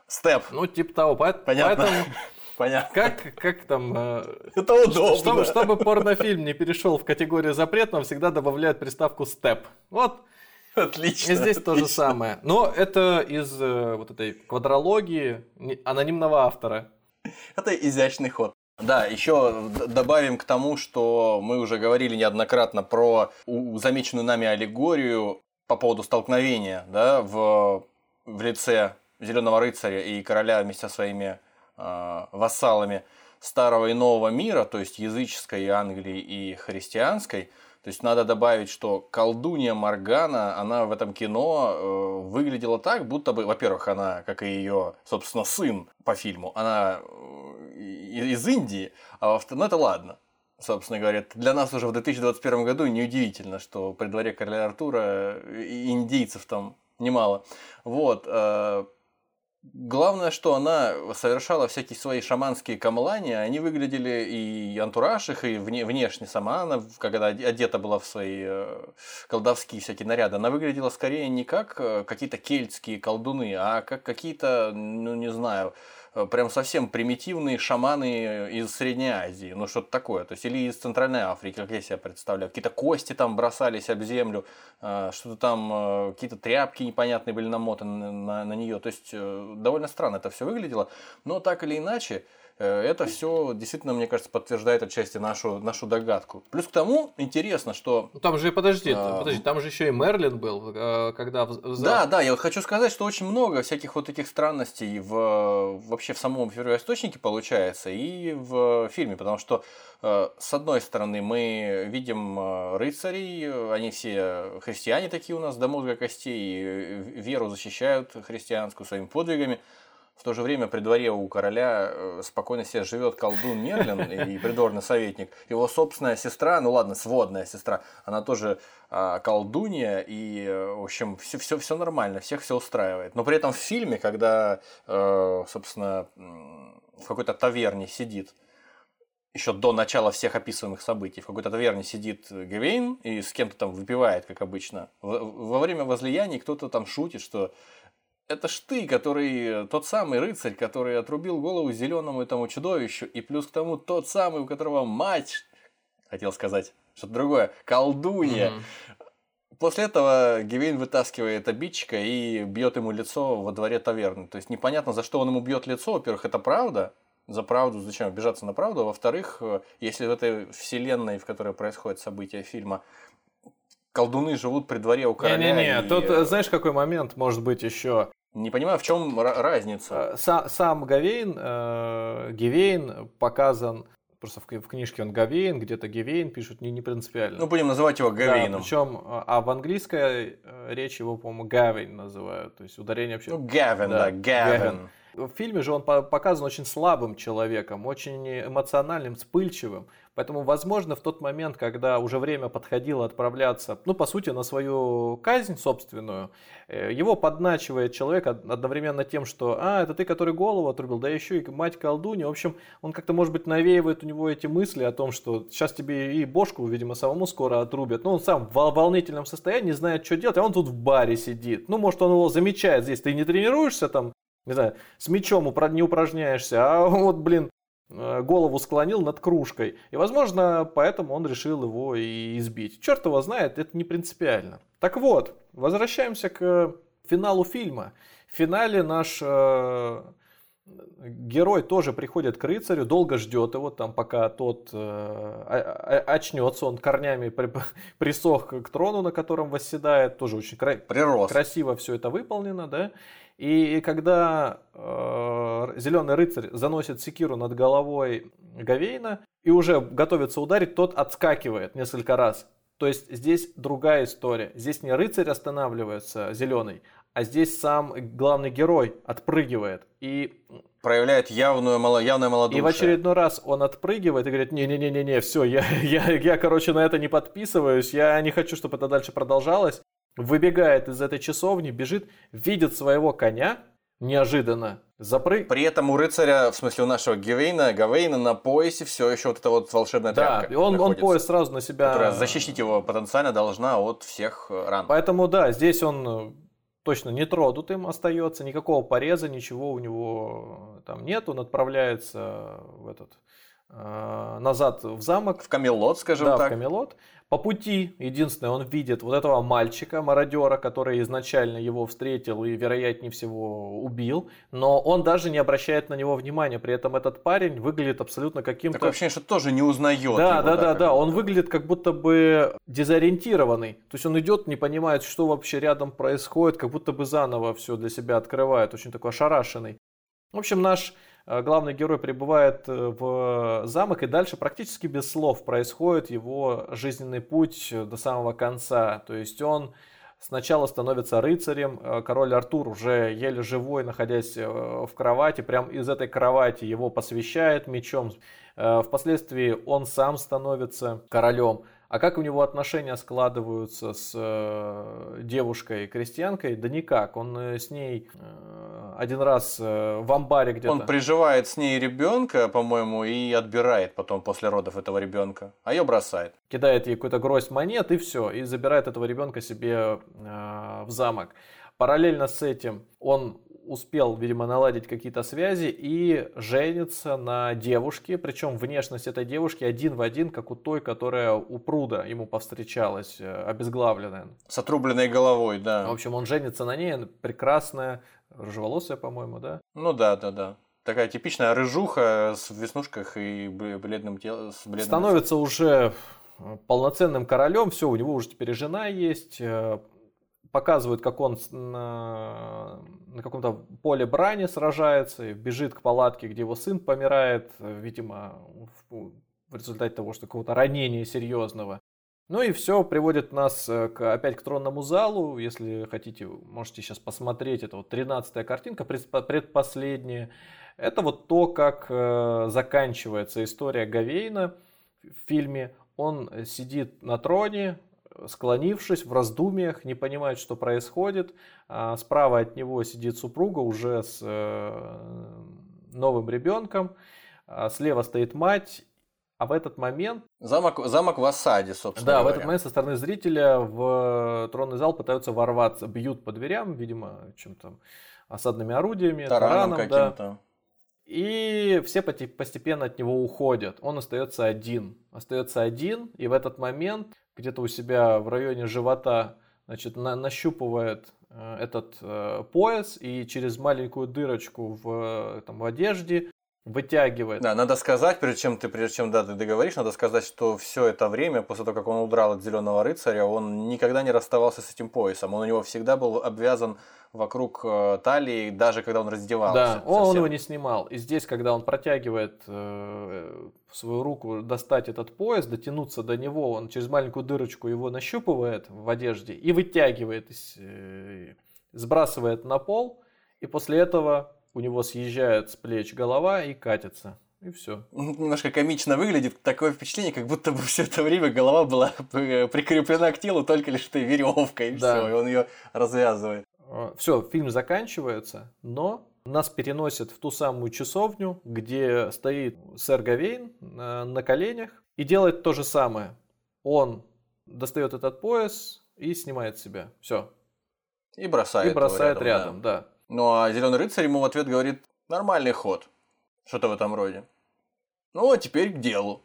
Степ. Ну, типа того. Понятно. Поэтому [LAUGHS] Понятно. Как, как там... Э, Это удобно. Чтобы, чтобы порнофильм не перешел в категорию запретного, всегда добавляют приставку степ. Вот. Отлично. И здесь отлично. то же самое. Но это из э, вот этой квадрологии анонимного автора. Это изящный ход. Да, еще добавим к тому, что мы уже говорили неоднократно про замеченную нами аллегорию по поводу столкновения да, в, в лице Зеленого рыцаря и короля вместе со своими вассалами старого и нового мира, то есть языческой Англии и христианской. То есть надо добавить, что колдунья Маргана, она в этом кино э, выглядела так, будто бы, во-первых, она, как и ее, собственно, сын по фильму, она э, из Индии, а во-вторых, ну это ладно, собственно говоря. Для нас уже в 2021 году неудивительно, что при дворе короля Артура индийцев там немало. Вот. Э, Главное, что она совершала всякие свои шаманские камлания, они выглядели и антураж их, и вне, внешне сама она, когда одета была в свои э, колдовские всякие наряды, она выглядела скорее не как э, какие-то кельтские колдуны, а как какие-то, ну не знаю, прям совсем примитивные шаманы из Средней Азии, ну что-то такое, то есть или из Центральной Африки, как я себя представляю, какие-то кости там бросались об землю, э, что-то там, э, какие-то тряпки непонятные были намотаны на, на нее, то есть довольно странно это все выглядело, но так или иначе, Э, это все действительно, мне кажется, подтверждает отчасти нашу, нашу догадку. Плюс к тому интересно, что... Ну, там же, подожди, а... подожди, там же еще и Мерлин был, э, когда... В... Да, да, я вот хочу сказать, что очень много всяких вот таких странностей в, вообще в самом первоисточнике получается и в фильме, потому что э, с одной стороны, мы видим рыцарей, они все христиане такие у нас до мозга костей, веру защищают христианскую своими подвигами. В то же время при дворе у короля э, спокойно себе живет колдун Мерлин и придворный советник. Его собственная сестра, ну ладно, сводная сестра, она тоже а, колдунья, и, э, в общем, все, все, все нормально, всех все устраивает. Но при этом в фильме, когда, э, собственно, в какой-то таверне сидит еще до начала всех описываемых событий. В какой-то таверне сидит Гвейн и с кем-то там выпивает, как обычно. Во время возлияний кто-то там шутит, что это ж ты, который, тот самый рыцарь, который отрубил голову зеленому этому чудовищу, и плюс к тому тот самый, у которого мать, хотел сказать что-то другое, колдунья. Mm-hmm. После этого Гевейн вытаскивает обидчика и бьет ему лицо во дворе таверны. То есть непонятно, за что он ему бьет лицо. Во-первых, это правда. За правду, зачем обижаться на правду? Во-вторых, э, если в этой вселенной, в которой происходят события фильма, колдуны живут при дворе у короля. Не-не-не, и... тут э, знаешь, какой момент может быть еще? Не понимаю, в чем разница. Сам, сам Гавейн, э, Гевейн показан Просто в, в книжке он Гавейн, где-то Гевейн пишут не, не принципиально. Ну, будем называть его Гавейном. Да, причем, а, а в английской э, речи его, по-моему, Гавейн называют. То есть ударение вообще... Ну, Гавин, да, да Гавин. В фильме же он показан очень слабым человеком, очень эмоциональным, вспыльчивым. Поэтому, возможно, в тот момент, когда уже время подходило отправляться, ну, по сути, на свою казнь собственную, э, его подначивает человек одновременно тем, что, а, это ты, который голову отрубил, да еще и мать колдунья. В общем, он как-то, может быть, навеивает у него эти мысли о том, что сейчас тебе и бошку, видимо, самому скоро отрубят. Ну, он сам в волнительном состоянии, не знает, что делать, а он тут в баре сидит. Ну, может, он его замечает здесь. Ты не тренируешься там, не знаю, с мечом не упражняешься, а [LAUGHS] вот, блин, Э, голову склонил над кружкой. И, возможно, поэтому он решил его и избить. Черт его знает, это не принципиально. Так вот, возвращаемся к финалу фильма. В финале наш э, герой тоже приходит к рыцарю, долго ждет его, там, пока тот э, очнется, он корнями при, [LAUGHS] присох к трону, на котором восседает, тоже очень кра- красиво все это выполнено, да. И когда э, зеленый рыцарь заносит секиру над головой Гавейна и уже готовится ударить, тот отскакивает несколько раз. То есть здесь другая история. Здесь не рыцарь останавливается зеленый, а здесь сам главный герой отпрыгивает и проявляет явную, мало, явное малодушие. И в очередной раз он отпрыгивает и говорит, не-не-не-не, все, я, я, я, короче, на это не подписываюсь, я не хочу, чтобы это дальше продолжалось выбегает из этой часовни, бежит, видит своего коня, неожиданно запрыг. При этом у рыцаря, в смысле у нашего Гавейна, Гавейна на поясе все еще вот эта вот волшебная тряпка. Да, он, он пояс сразу на себя... Которая защитить его потенциально должна от всех э, ран. Поэтому да, здесь он э, точно не тронутым остается, никакого пореза, ничего у него там нет, он отправляется в этот э, назад в замок. В Камелот, скажем да, так. в Камелот. По пути, единственное, он видит вот этого мальчика, мародера, который изначально его встретил и, вероятнее всего, убил, но он даже не обращает на него внимания. При этом этот парень выглядит абсолютно каким-то... Такое ощущение, что тоже не узнает Да, его, да, да, да. Он выглядит как будто бы дезориентированный. То есть он идет, не понимает, что вообще рядом происходит, как будто бы заново все для себя открывает. Очень такой ошарашенный. В общем, наш Э, главный герой прибывает э, в замок, и дальше практически без слов происходит его жизненный путь до самого конца. То есть он сначала становится рыцарем, э, король Артур уже еле живой, находясь в кровати, прям из этой кровати его посвящает мечом. Впоследствии он сам становится королем. А как у него отношения складываются с э, девушкой-крестьянкой? Да никак. Он э, с ней э, один раз в амбаре где-то... Он приживает с ней ребенка, по-моему, и отбирает потом после родов этого ребенка, а ее бросает. Кидает ей какую-то гроздь монет и все, и забирает этого ребенка себе в замок. Параллельно с этим он успел, видимо, наладить какие-то связи и женится на девушке, причем внешность этой девушки один в один, как у той, которая у пруда ему повстречалась, э, обезглавленная. С отрубленной головой, да. В общем, он женится на ней, прекрасная, рыжеволосая, по-моему, да? Ну да, да, да. Такая типичная рыжуха с веснушках и бледным телом. Становится уже полноценным королем, все, у него уже теперь и жена есть, э, показывают, как он на, на каком-то поле брани сражается, бежит к палатке, где его сын помирает, видимо, в, в результате того, что какого-то ранения серьезного. Ну и все приводит нас э, к, опять к тронному залу. Если хотите, можете сейчас посмотреть. Это вот 13 картинка, предпоследняя. Это вот то, как э, заканчивается история Гавейна в фильме. Он сидит на троне, склонившись в раздумьях, не понимает, что происходит. А справа от него сидит супруга уже с э, новым ребенком. А слева стоит мать. А в этот момент... Замок, замок в осаде, собственно Да, говоря. в этот момент со стороны зрителя в тронный зал пытаются ворваться. Бьют по дверям, видимо, чем-то осадными орудиями, тараном, тараном да. И все постепенно от него уходят. Он остается один. Остается один, и в этот момент где-то у себя в районе живота значит, на, нащупывает э, этот э, пояс и через маленькую дырочку в, там, в одежде вытягивает. Да, надо сказать, прежде чем ты, прежде чем да, ты договоришь, надо сказать, что все это время, после того, как он удрал от Зеленого рыцаря, он никогда не расставался с этим поясом. Он у него всегда был обвязан вокруг э, талии, даже когда он раздевался. Да, он, он его не снимал. И здесь, когда он протягивает э, свою руку, достать этот пояс, дотянуться до него, он через маленькую дырочку его нащупывает в одежде и вытягивает, э, сбрасывает на пол, и после этого у него съезжает с плеч голова и катится. И все. Немножко комично выглядит. Такое впечатление, как будто бы все это время голова была прикреплена к телу только лишь этой веревкой. И да. все, и он ее развязывает. А, все, фильм заканчивается, но нас переносят в ту самую часовню, где стоит сэр Гавейн на, на коленях и делает то же самое. Он достает этот пояс и снимает себя. Все. И бросает. И бросает рядом, рядом да. да. Ну а Зеленый рыцарь ему в ответ говорит, нормальный ход. Что-то в этом роде. Ну, а теперь к делу.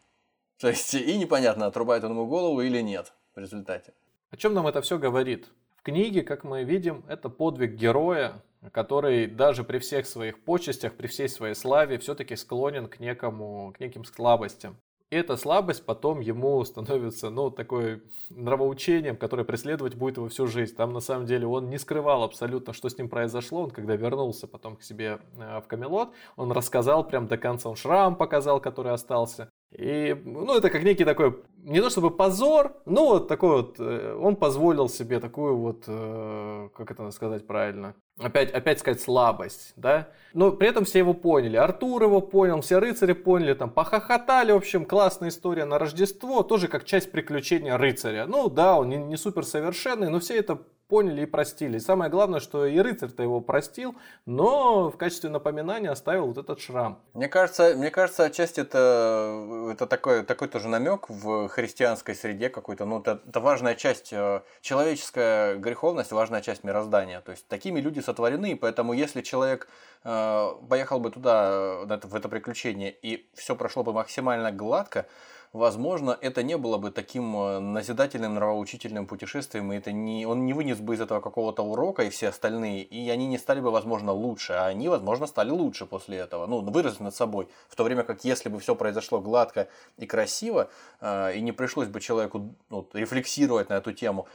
То есть, и непонятно, отрубает он ему голову или нет в результате. О чем нам это все говорит? В книге, как мы видим, это подвиг героя, который даже при всех своих почестях, при всей своей славе, все-таки склонен к, некому, к неким слабостям. Эта слабость потом ему становится, ну, такой нравоучением, которое преследовать будет его всю жизнь. Там, на самом деле, он не скрывал абсолютно, что с ним произошло. Он, когда вернулся потом к себе э, в Камелот, он рассказал прям до конца. Он шрам показал, который остался. И, ну, это как некий такой, не то чтобы позор, но вот такой вот, э, он позволил себе такую вот, э, как это сказать правильно, опять, опять сказать, слабость, да. Но при этом все его поняли. Артур его понял, все рыцари поняли, там, похохотали, в общем, классная история на Рождество, тоже как часть приключения рыцаря. Ну, да, он не, не суперсовершенный, но все это поняли и простили. Самое главное, что и рыцарь-то его простил, но в качестве напоминания оставил вот этот шрам. Мне кажется, мне кажется, отчасти это, это такой, такой тоже намек в христианской среде какой-то. Ну, это, это важная часть, э, человеческая греховность, важная часть мироздания. То есть такими люди сотворены, поэтому если человек э, поехал бы туда, э, в это приключение, и все прошло бы максимально гладко, возможно, это не было бы таким э, назидательным, нравоучительным путешествием, и это не, он не вынес бы из этого какого-то урока, и все остальные, и они не стали бы, возможно, лучше, а они, возможно, стали лучше после этого, ну, выросли над собой, в то время как если бы все произошло гладко и красиво, э, и не пришлось бы человеку ну, рефлексировать на эту тему,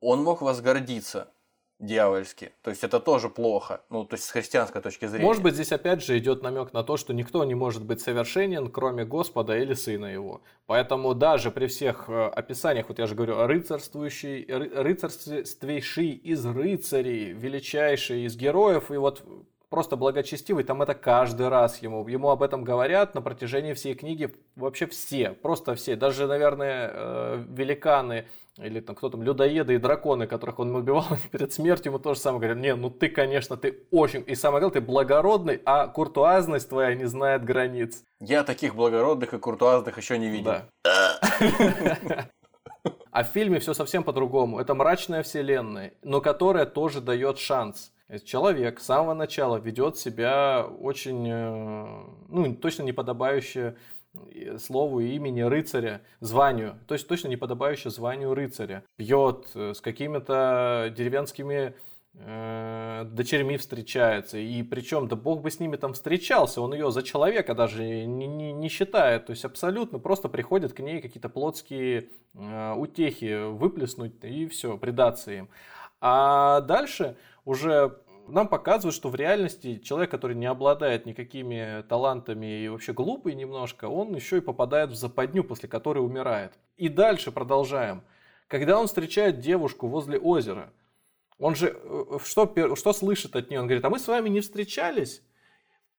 он мог возгордиться, дьявольски. То есть это тоже плохо, ну, то есть с христианской точки зрения. Может быть, здесь опять же идет намек на то, что никто не может быть совершенен, кроме Господа или Сына Его. Поэтому даже при всех э, описаниях, вот я же говорю, рыцарствующий, рыцарствейший из рыцарей, величайший из героев, и вот просто благочестивый, там это каждый раз ему. Ему об этом говорят на протяжении всей книги вообще все, просто все. Даже, наверное, э, великаны или там кто там, людоеды и драконы, которых он убивал [LAUGHS] перед смертью, ему тоже самое говорят, не, ну ты, конечно, ты очень, и самое главное, ты благородный, а куртуазность твоя не знает границ. Я таких благородных и куртуазных еще не видел. Да. [LAUGHS] А в фильме все совсем по-другому. Это мрачная вселенная, но которая тоже дает шанс. Человек с самого начала ведет себя очень, э, ну, точно неподобающе слову и имени рыцаря, званию, то есть точно не подобающее званию рыцаря. Пьет э, с какими-то деревенскими э, дочерьми встречается. И причем, да бог бы с ними там встречался, он ее за человека даже не, не, не считает. То есть абсолютно просто приходят к ней какие-то плотские э, утехи выплеснуть и все, предаться им. А дальше уже нам показывают, что в реальности человек, который не обладает никакими талантами и вообще глупый немножко, он еще и попадает в западню, после которой умирает. И дальше продолжаем. Когда он встречает девушку возле озера, он же э, что, что слышит от нее? Он говорит, а мы с вами не встречались?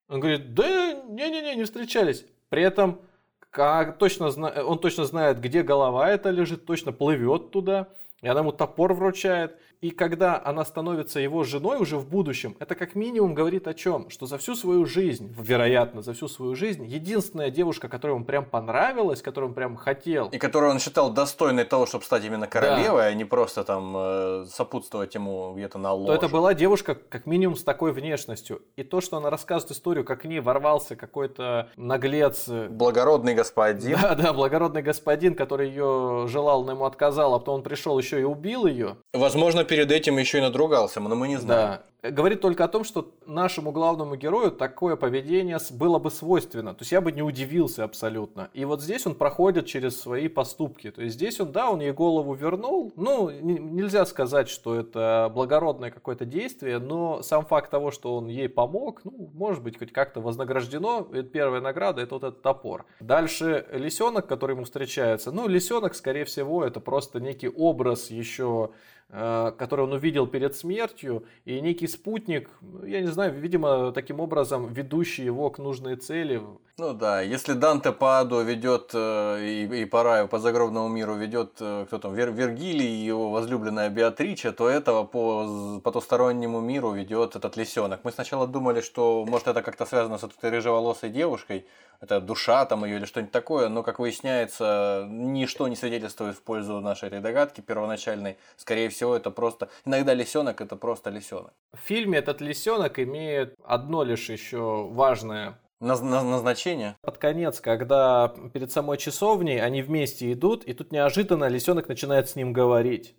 Он говорит, да не-не-не, не встречались. При этом как точно, он точно знает, где голова эта лежит, точно плывет туда. И она ему топор вручает. И когда она становится его женой уже в будущем, это как минимум говорит о чем? Что за всю свою жизнь, вероятно, за всю свою жизнь, единственная девушка, которой он прям понравилась, которую он прям хотел. И которую он считал достойной того, чтобы стать именно королевой, да. а не просто там э, сопутствовать ему где-то на ложе. То это была девушка как минимум с такой внешностью. И то, что она рассказывает историю, как к ней ворвался какой-то наглец. Э, благородный господин. Да, да, благородный господин, который ее желал, но ему отказал, а потом он пришел еще и убил ее. Возможно, перед этим еще и надругался, но мы не знаем. Да говорит только о том, что нашему главному герою такое поведение было бы свойственно. То есть я бы не удивился абсолютно. И вот здесь он проходит через свои поступки. То есть здесь он, да, он ей голову вернул. Ну, нельзя сказать, что это благородное какое-то действие, но сам факт того, что он ей помог, ну, может быть, хоть как-то вознаграждено. И первая награда это вот этот топор. Дальше лисенок, который ему встречается. Ну, лисенок, скорее всего, это просто некий образ еще который он увидел перед смертью, и некий спутник, я не знаю, видимо, таким образом ведущий его к нужной цели. Ну да, если Данте по аду ведет э, и, и по по загробному миру ведет э, кто там, Вер, Вергилий и его возлюбленная Беатрича, то этого по потустороннему миру ведет этот лисенок. Мы сначала думали, что может это как-то связано с этой рыжеволосой девушкой, это душа там ее или что-нибудь такое, но, как выясняется, ничто не свидетельствует в пользу нашей этой догадки первоначальной. Скорее всего, это просто... Иногда лисенок это просто лисенок. В фильме этот лисенок имеет одно лишь еще важное назначение. Под конец, когда перед самой часовней они вместе идут, и тут неожиданно лисенок начинает с ним говорить.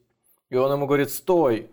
И он ему говорит, стой,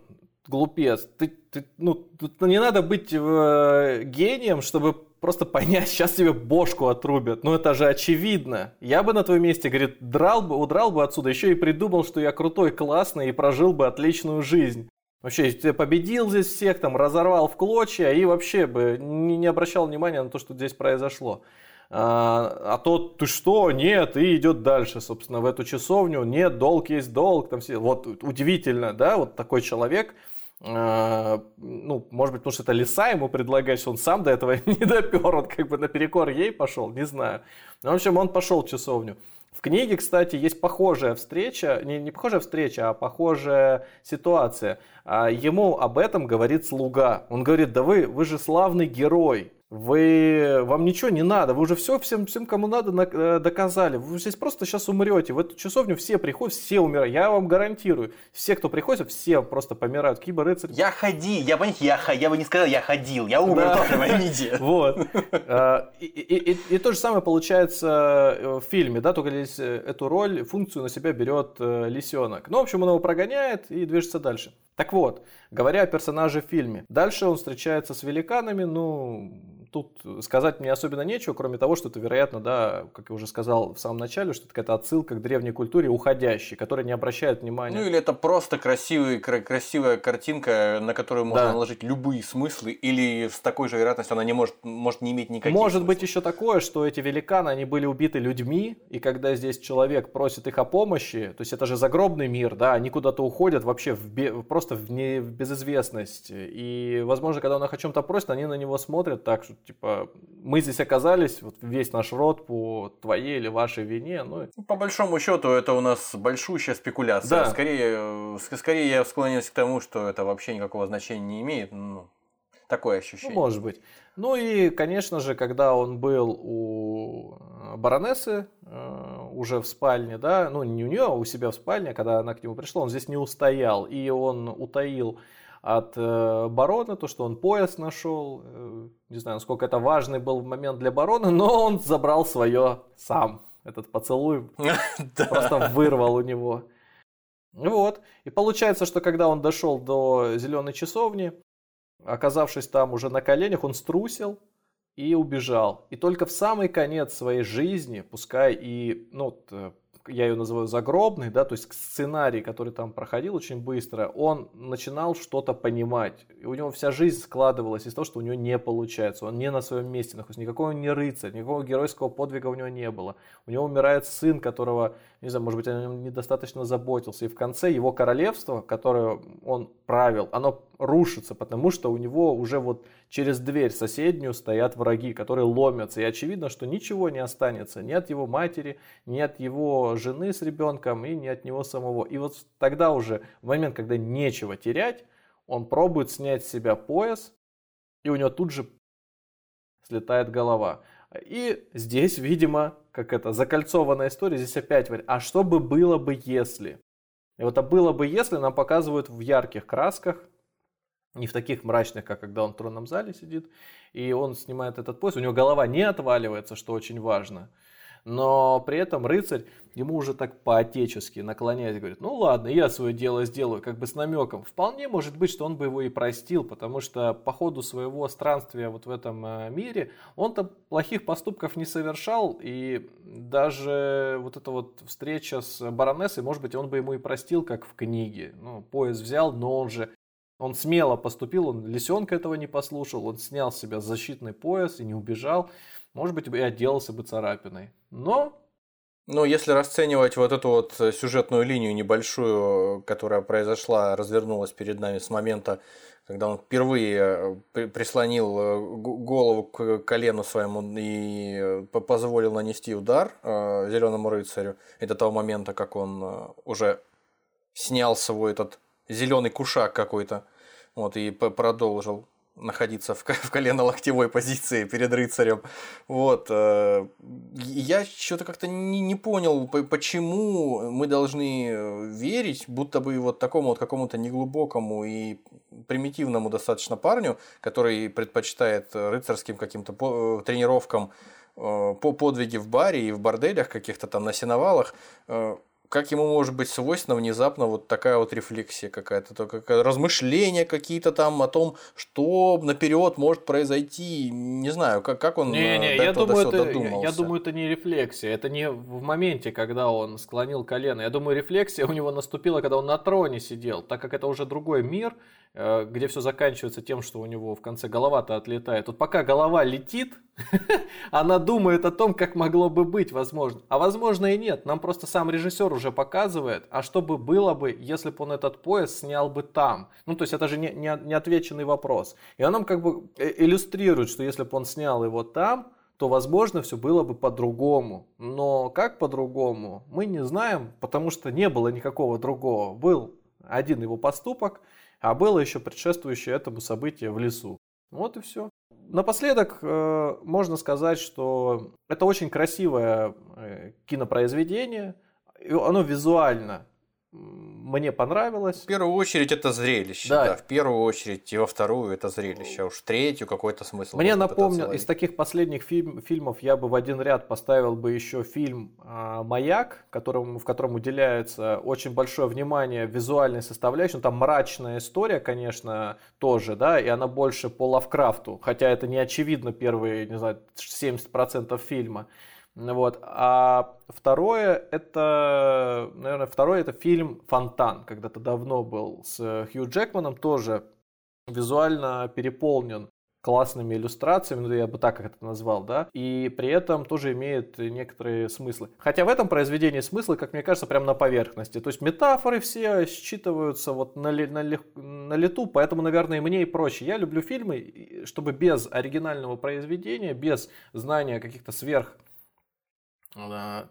глупец, ты, ты ну, тут не надо быть э, гением, чтобы просто понять, сейчас тебе бошку отрубят. Ну это же очевидно. Я бы на твоем месте, говорит, драл бы, удрал бы отсюда, еще и придумал, что я крутой, классный и прожил бы отличную жизнь. Вообще, ты победил здесь всех, там, разорвал в клочья и вообще бы не, не обращал внимания на то, что здесь произошло. А, а тот, ты что, нет, и идет дальше, собственно, в эту часовню, нет, долг есть долг, там все. Вот удивительно, да, вот такой человек, а, ну, может быть, потому что это лиса ему предлагает, что он сам до этого [LAUGHS] не допер, он как бы наперекор ей пошел, не знаю. Но, в общем, он пошел в часовню. В книге, кстати, есть похожая встреча, не, не похожая встреча, а похожая ситуация. А ему об этом говорит слуга. Он говорит, да вы, вы же славный герой, вы, вам ничего не надо, вы уже все всем, всем кому надо, э, доказали. Вы здесь просто сейчас умрете. В эту часовню все приходят, все умирают. Я вам гарантирую. Все, кто приходит, все просто помирают. Киба рыцарь. Я ходи, я, понимаете, я, я бы не сказал, я ходил, я умер да. тоже, поймите. [LAUGHS] Вот. А, и то же самое получается э, в фильме, да, только здесь э, эту роль, функцию на себя берет лисенок. Ну, в общем, он его прогоняет и движется дальше. Так вот, говоря о персонаже в фильме, дальше он встречается с великанами, ну, тут сказать мне особенно нечего, кроме того, что это, вероятно, да, как я уже сказал в самом начале, что это какая-то отсылка к древней культуре уходящей, которая не обращает внимания. Ну или это просто красивый, красивая картинка, на которую можно да. наложить любые смыслы, или с такой же вероятностью она не может, может не иметь никаких Может смыслов. быть еще такое, что эти великаны, они были убиты людьми, и когда здесь человек просит их о помощи, то есть это же загробный мир, да, они куда-то уходят вообще в бе, просто в, не, в безызвестность, и, возможно, когда он их о чем-то просит, они на него смотрят так, что типа, мы здесь оказались, вот весь наш род по твоей или вашей вине. Ну... По большому счету, это у нас большущая спекуляция. Да. Скорее, э, скорее я склоняюсь к тому, что это вообще никакого значения не имеет. Ну, такое ощущение. Ну, может быть. Ну и, конечно же, когда он был у э, баронессы э, уже в спальне, да, ну не у нее, а у себя в спальне, когда она к нему пришла, он здесь не устоял, и он утаил от э, барона, то, что он пояс нашел. Э, не знаю, насколько это важный был момент для барона, но он забрал свое сам. Этот поцелуй [LAUGHS] просто вырвал у него. Вот. И получается, что когда он дошел до зеленой часовни, оказавшись там уже на коленях, он струсил и убежал. И только в самый конец своей жизни, пускай и ну, я ее называю загробный, да, то есть сценарий, который там проходил очень быстро, он начинал что-то понимать. И у него вся жизнь складывалась из того, что у него не получается. Он не на своем месте находится. Никакого он не рыцарь, никакого геройского подвига у него не было. У него умирает сын, которого, не знаю, может быть, о нем недостаточно заботился. И в конце его королевство, которое он правил, оно рушится, потому что у него уже вот через дверь соседнюю стоят враги, которые ломятся. И очевидно, что ничего не останется ни от его матери, ни от его жены с ребенком и ни от него самого. И вот тогда уже, в момент, когда нечего терять, он пробует снять с себя пояс, и у него тут же слетает голова. И здесь, видимо, как это, закольцованная история, здесь опять говорит, а что бы было бы если? И вот а было бы если нам показывают в ярких красках, не в таких мрачных, как когда он в тронном зале сидит, и он снимает этот пояс, у него голова не отваливается, что очень важно – но при этом рыцарь ему уже так по-отечески наклоняясь говорит, ну ладно, я свое дело сделаю, как бы с намеком. Вполне может быть, что он бы его и простил, потому что по ходу своего странствия вот в этом э, мире он-то плохих поступков не совершал, и даже вот эта вот встреча с баронессой, может быть, он бы ему и простил, как в книге. Ну, пояс взял, но он же он смело поступил, он лисенка этого не послушал, он снял с себя защитный пояс и не убежал может быть, и отделался бы царапиной. Но ну, если расценивать вот эту вот сюжетную линию небольшую, которая произошла, развернулась перед нами с момента, когда он впервые э, прислонил э, голову к колену своему и э, позволил нанести удар зеленому рыцарю, это того момента, как он уже снял свой этот зеленый кушак какой-то, вот, и продолжил находиться в, в колено-локтевой позиции перед рыцарем. Вот. Э, я что-то как-то не, не понял, почему мы должны э, верить, будто бы вот такому вот какому-то неглубокому и примитивному достаточно парню, который предпочитает рыцарским каким-то э, тренировкам по подвиги в баре и в борделях каких-то там на сеновалах, как ему может быть свойственна внезапно вот такая вот рефлексия какая-то, только размышления какие-то там о том, что наперед может произойти, не знаю, как, как он не, не, я думаю, это, я, я думаю, это не рефлексия, это не в моменте, когда он склонил колено. Я думаю, рефлексия у него наступила, когда он на троне сидел, так как это уже другой мир, Э, где все заканчивается тем, что у него в конце голова-то отлетает. Вот пока голова летит, [LAUGHS] она думает о том, как могло бы быть возможно. А возможно и нет. Нам просто сам режиссер уже показывает, а что бы было бы, если бы он этот пояс снял бы там. Ну, то есть это же не, не, не отвеченный вопрос. И он нам как бы э, иллюстрирует, что если бы он снял его там, то, возможно, все было бы по-другому. Но как по-другому, мы не знаем, потому что не было никакого другого. Был один его поступок – а было еще предшествующее этому событие в лесу. Вот и все. Напоследок э, можно сказать, что это очень красивое э, кинопроизведение. Оно визуально мне понравилось. В первую очередь это зрелище, да. да. В первую очередь и во вторую это зрелище, а уж третью какой-то смысл. Мне напомнил, из таких последних фильм, фильмов я бы в один ряд поставил бы еще фильм э, «Маяк», которому, в котором уделяется очень большое внимание визуальной составляющей. Ну, там мрачная история, конечно, тоже, да, и она больше по Лавкрафту, хотя это не очевидно первые, не знаю, 70% фильма. Вот. А второе это, наверное, второе это фильм «Фонтан». Когда-то давно был с Хью Джекманом, тоже визуально переполнен классными иллюстрациями, ну я бы так это назвал, да, и при этом тоже имеет некоторые смыслы. Хотя в этом произведении смыслы, как мне кажется, прямо на поверхности. То есть метафоры все считываются вот на, на, на лету, поэтому, наверное, мне и проще. Я люблю фильмы, чтобы без оригинального произведения, без знания каких-то сверх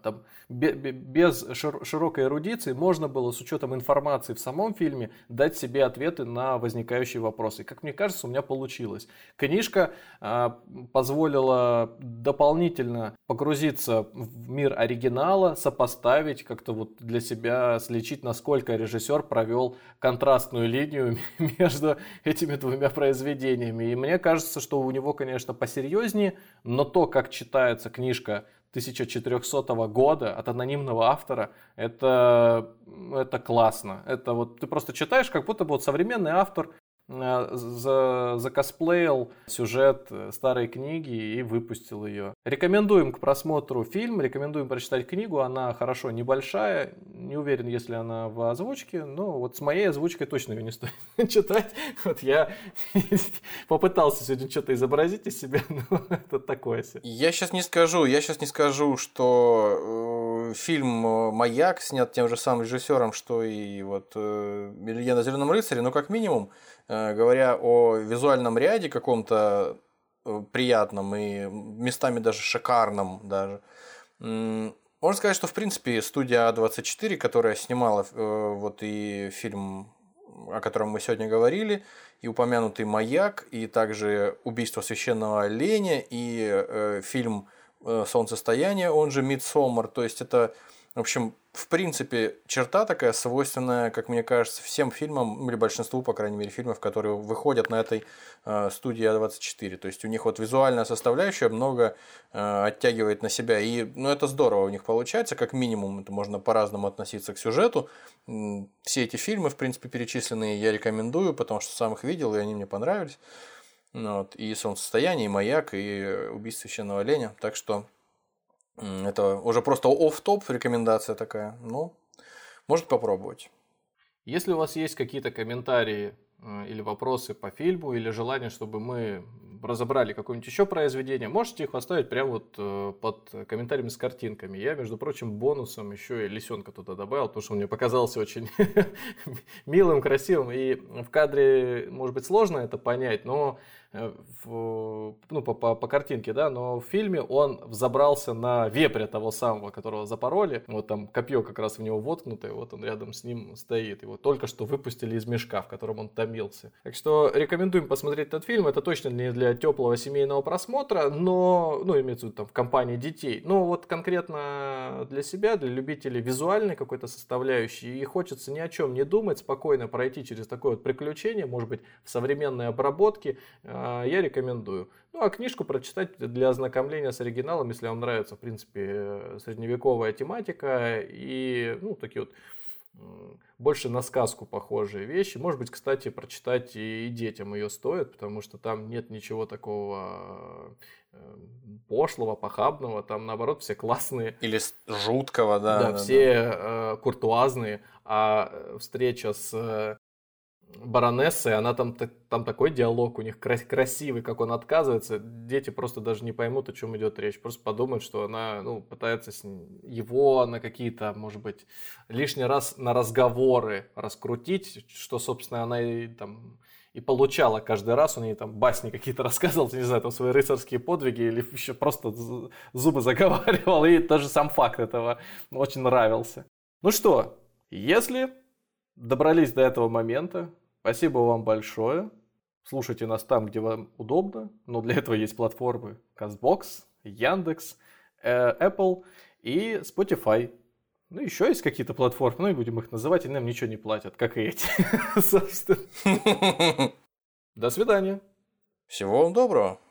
там, без широкой эрудиции можно было с учетом информации в самом фильме дать себе ответы на возникающие вопросы. Как мне кажется, у меня получилось. Книжка а, позволила дополнительно погрузиться в мир оригинала, сопоставить, как-то вот для себя слечить, насколько режиссер провел контрастную линию [LAUGHS] между этими двумя произведениями. И мне кажется, что у него, конечно, посерьезнее, но то, как читается книжка 1400 года от анонимного автора, это, это классно. Это вот ты просто читаешь, как будто бы вот современный автор за, закосплеил сюжет э, старой книги и выпустил ее. Рекомендуем к просмотру фильм, рекомендуем прочитать книгу, она хорошо небольшая, не уверен, если она в озвучке, но вот с моей озвучкой точно ее не стоит [LAUGHS] читать. Вот я [LAUGHS] попытался сегодня что-то изобразить из себя, [LAUGHS] но это такое себе. Я сейчас не скажу, я сейчас не скажу, что э, фильм э, «Маяк» снят тем же самым режиссером, что и вот «Легенда о Зеленом рыцаре», но как минимум, говоря о визуальном ряде каком-то приятном и местами даже шикарном даже, можно сказать, что в принципе студия А24, которая снимала вот и фильм, о котором мы сегодня говорили, и упомянутый «Маяк», и также «Убийство священного оленя», и э, фильм Э, солнцестояние, он же Midsommar. То есть это, в общем, в принципе, черта такая свойственная, как мне кажется, всем фильмам, или большинству, по крайней мере, фильмов, которые выходят на этой э, студии А24. То есть у них вот визуальная составляющая много э, оттягивает на себя. И ну, это здорово у них получается, как минимум, это можно по-разному относиться к сюжету. Все эти фильмы, в принципе, перечисленные я рекомендую, потому что сам их видел, и они мне понравились. Ну вот, и солнцестояние, и маяк, и убийство священного оленя. Так что это уже просто оф топ рекомендация такая. Ну, может попробовать. Если у вас есть какие-то комментарии э, или вопросы по фильму, или желание, чтобы мы разобрали какое-нибудь еще произведение, можете их оставить прямо вот э, под комментариями с картинками. Я, между прочим, бонусом еще и лисенка туда добавил, потому что он мне показался очень [LAUGHS] милым, красивым. И в кадре, может быть, сложно это понять, но в, ну, по, по, по картинке, да, но в фильме он взобрался на вепря того самого, которого запороли. Вот там копье как раз в него воткнутое, вот он рядом с ним стоит. Его только что выпустили из мешка, в котором он томился. Так что рекомендуем посмотреть этот фильм. Это точно не для теплого семейного просмотра, но, ну, имеется в виду там в компании детей. Но вот конкретно для себя, для любителей визуальной какой-то составляющей, и хочется ни о чем не думать, спокойно пройти через такое вот приключение, может быть, в современной обработке, а, я рекомендую. Ну, а книжку прочитать для ознакомления с оригиналом, если вам нравится, в принципе, э, средневековая тематика и, ну, такие вот больше на сказку похожие вещи. Может быть, кстати, прочитать и детям ее стоит, потому что там нет ничего такого э, пошлого, похабного. Там, наоборот, все классные. Или жуткого, да. Да, да все да. Э, куртуазные. А встреча с баронессы, она там, там такой диалог у них красивый, как он отказывается, дети просто даже не поймут, о чем идет речь, просто подумают, что она ну, пытается с его на какие-то, может быть, лишний раз на разговоры раскрутить, что, собственно, она и там и получала каждый раз, он ей там басни какие-то [LAUGHS] рассказывал, не знаю, там свои рыцарские подвиги или еще просто зубы заговаривал, и даже сам факт этого очень нравился. Ну что, если добрались до этого момента. Спасибо вам большое. Слушайте нас там, где вам удобно. Но для этого есть платформы CastBox, Яндекс, э, Apple и Spotify. Ну, еще есть какие-то платформы, ну и будем их называть, и нам ничего не платят, как и эти, [LAUGHS] собственно. [LAUGHS] До свидания. Всего вам доброго.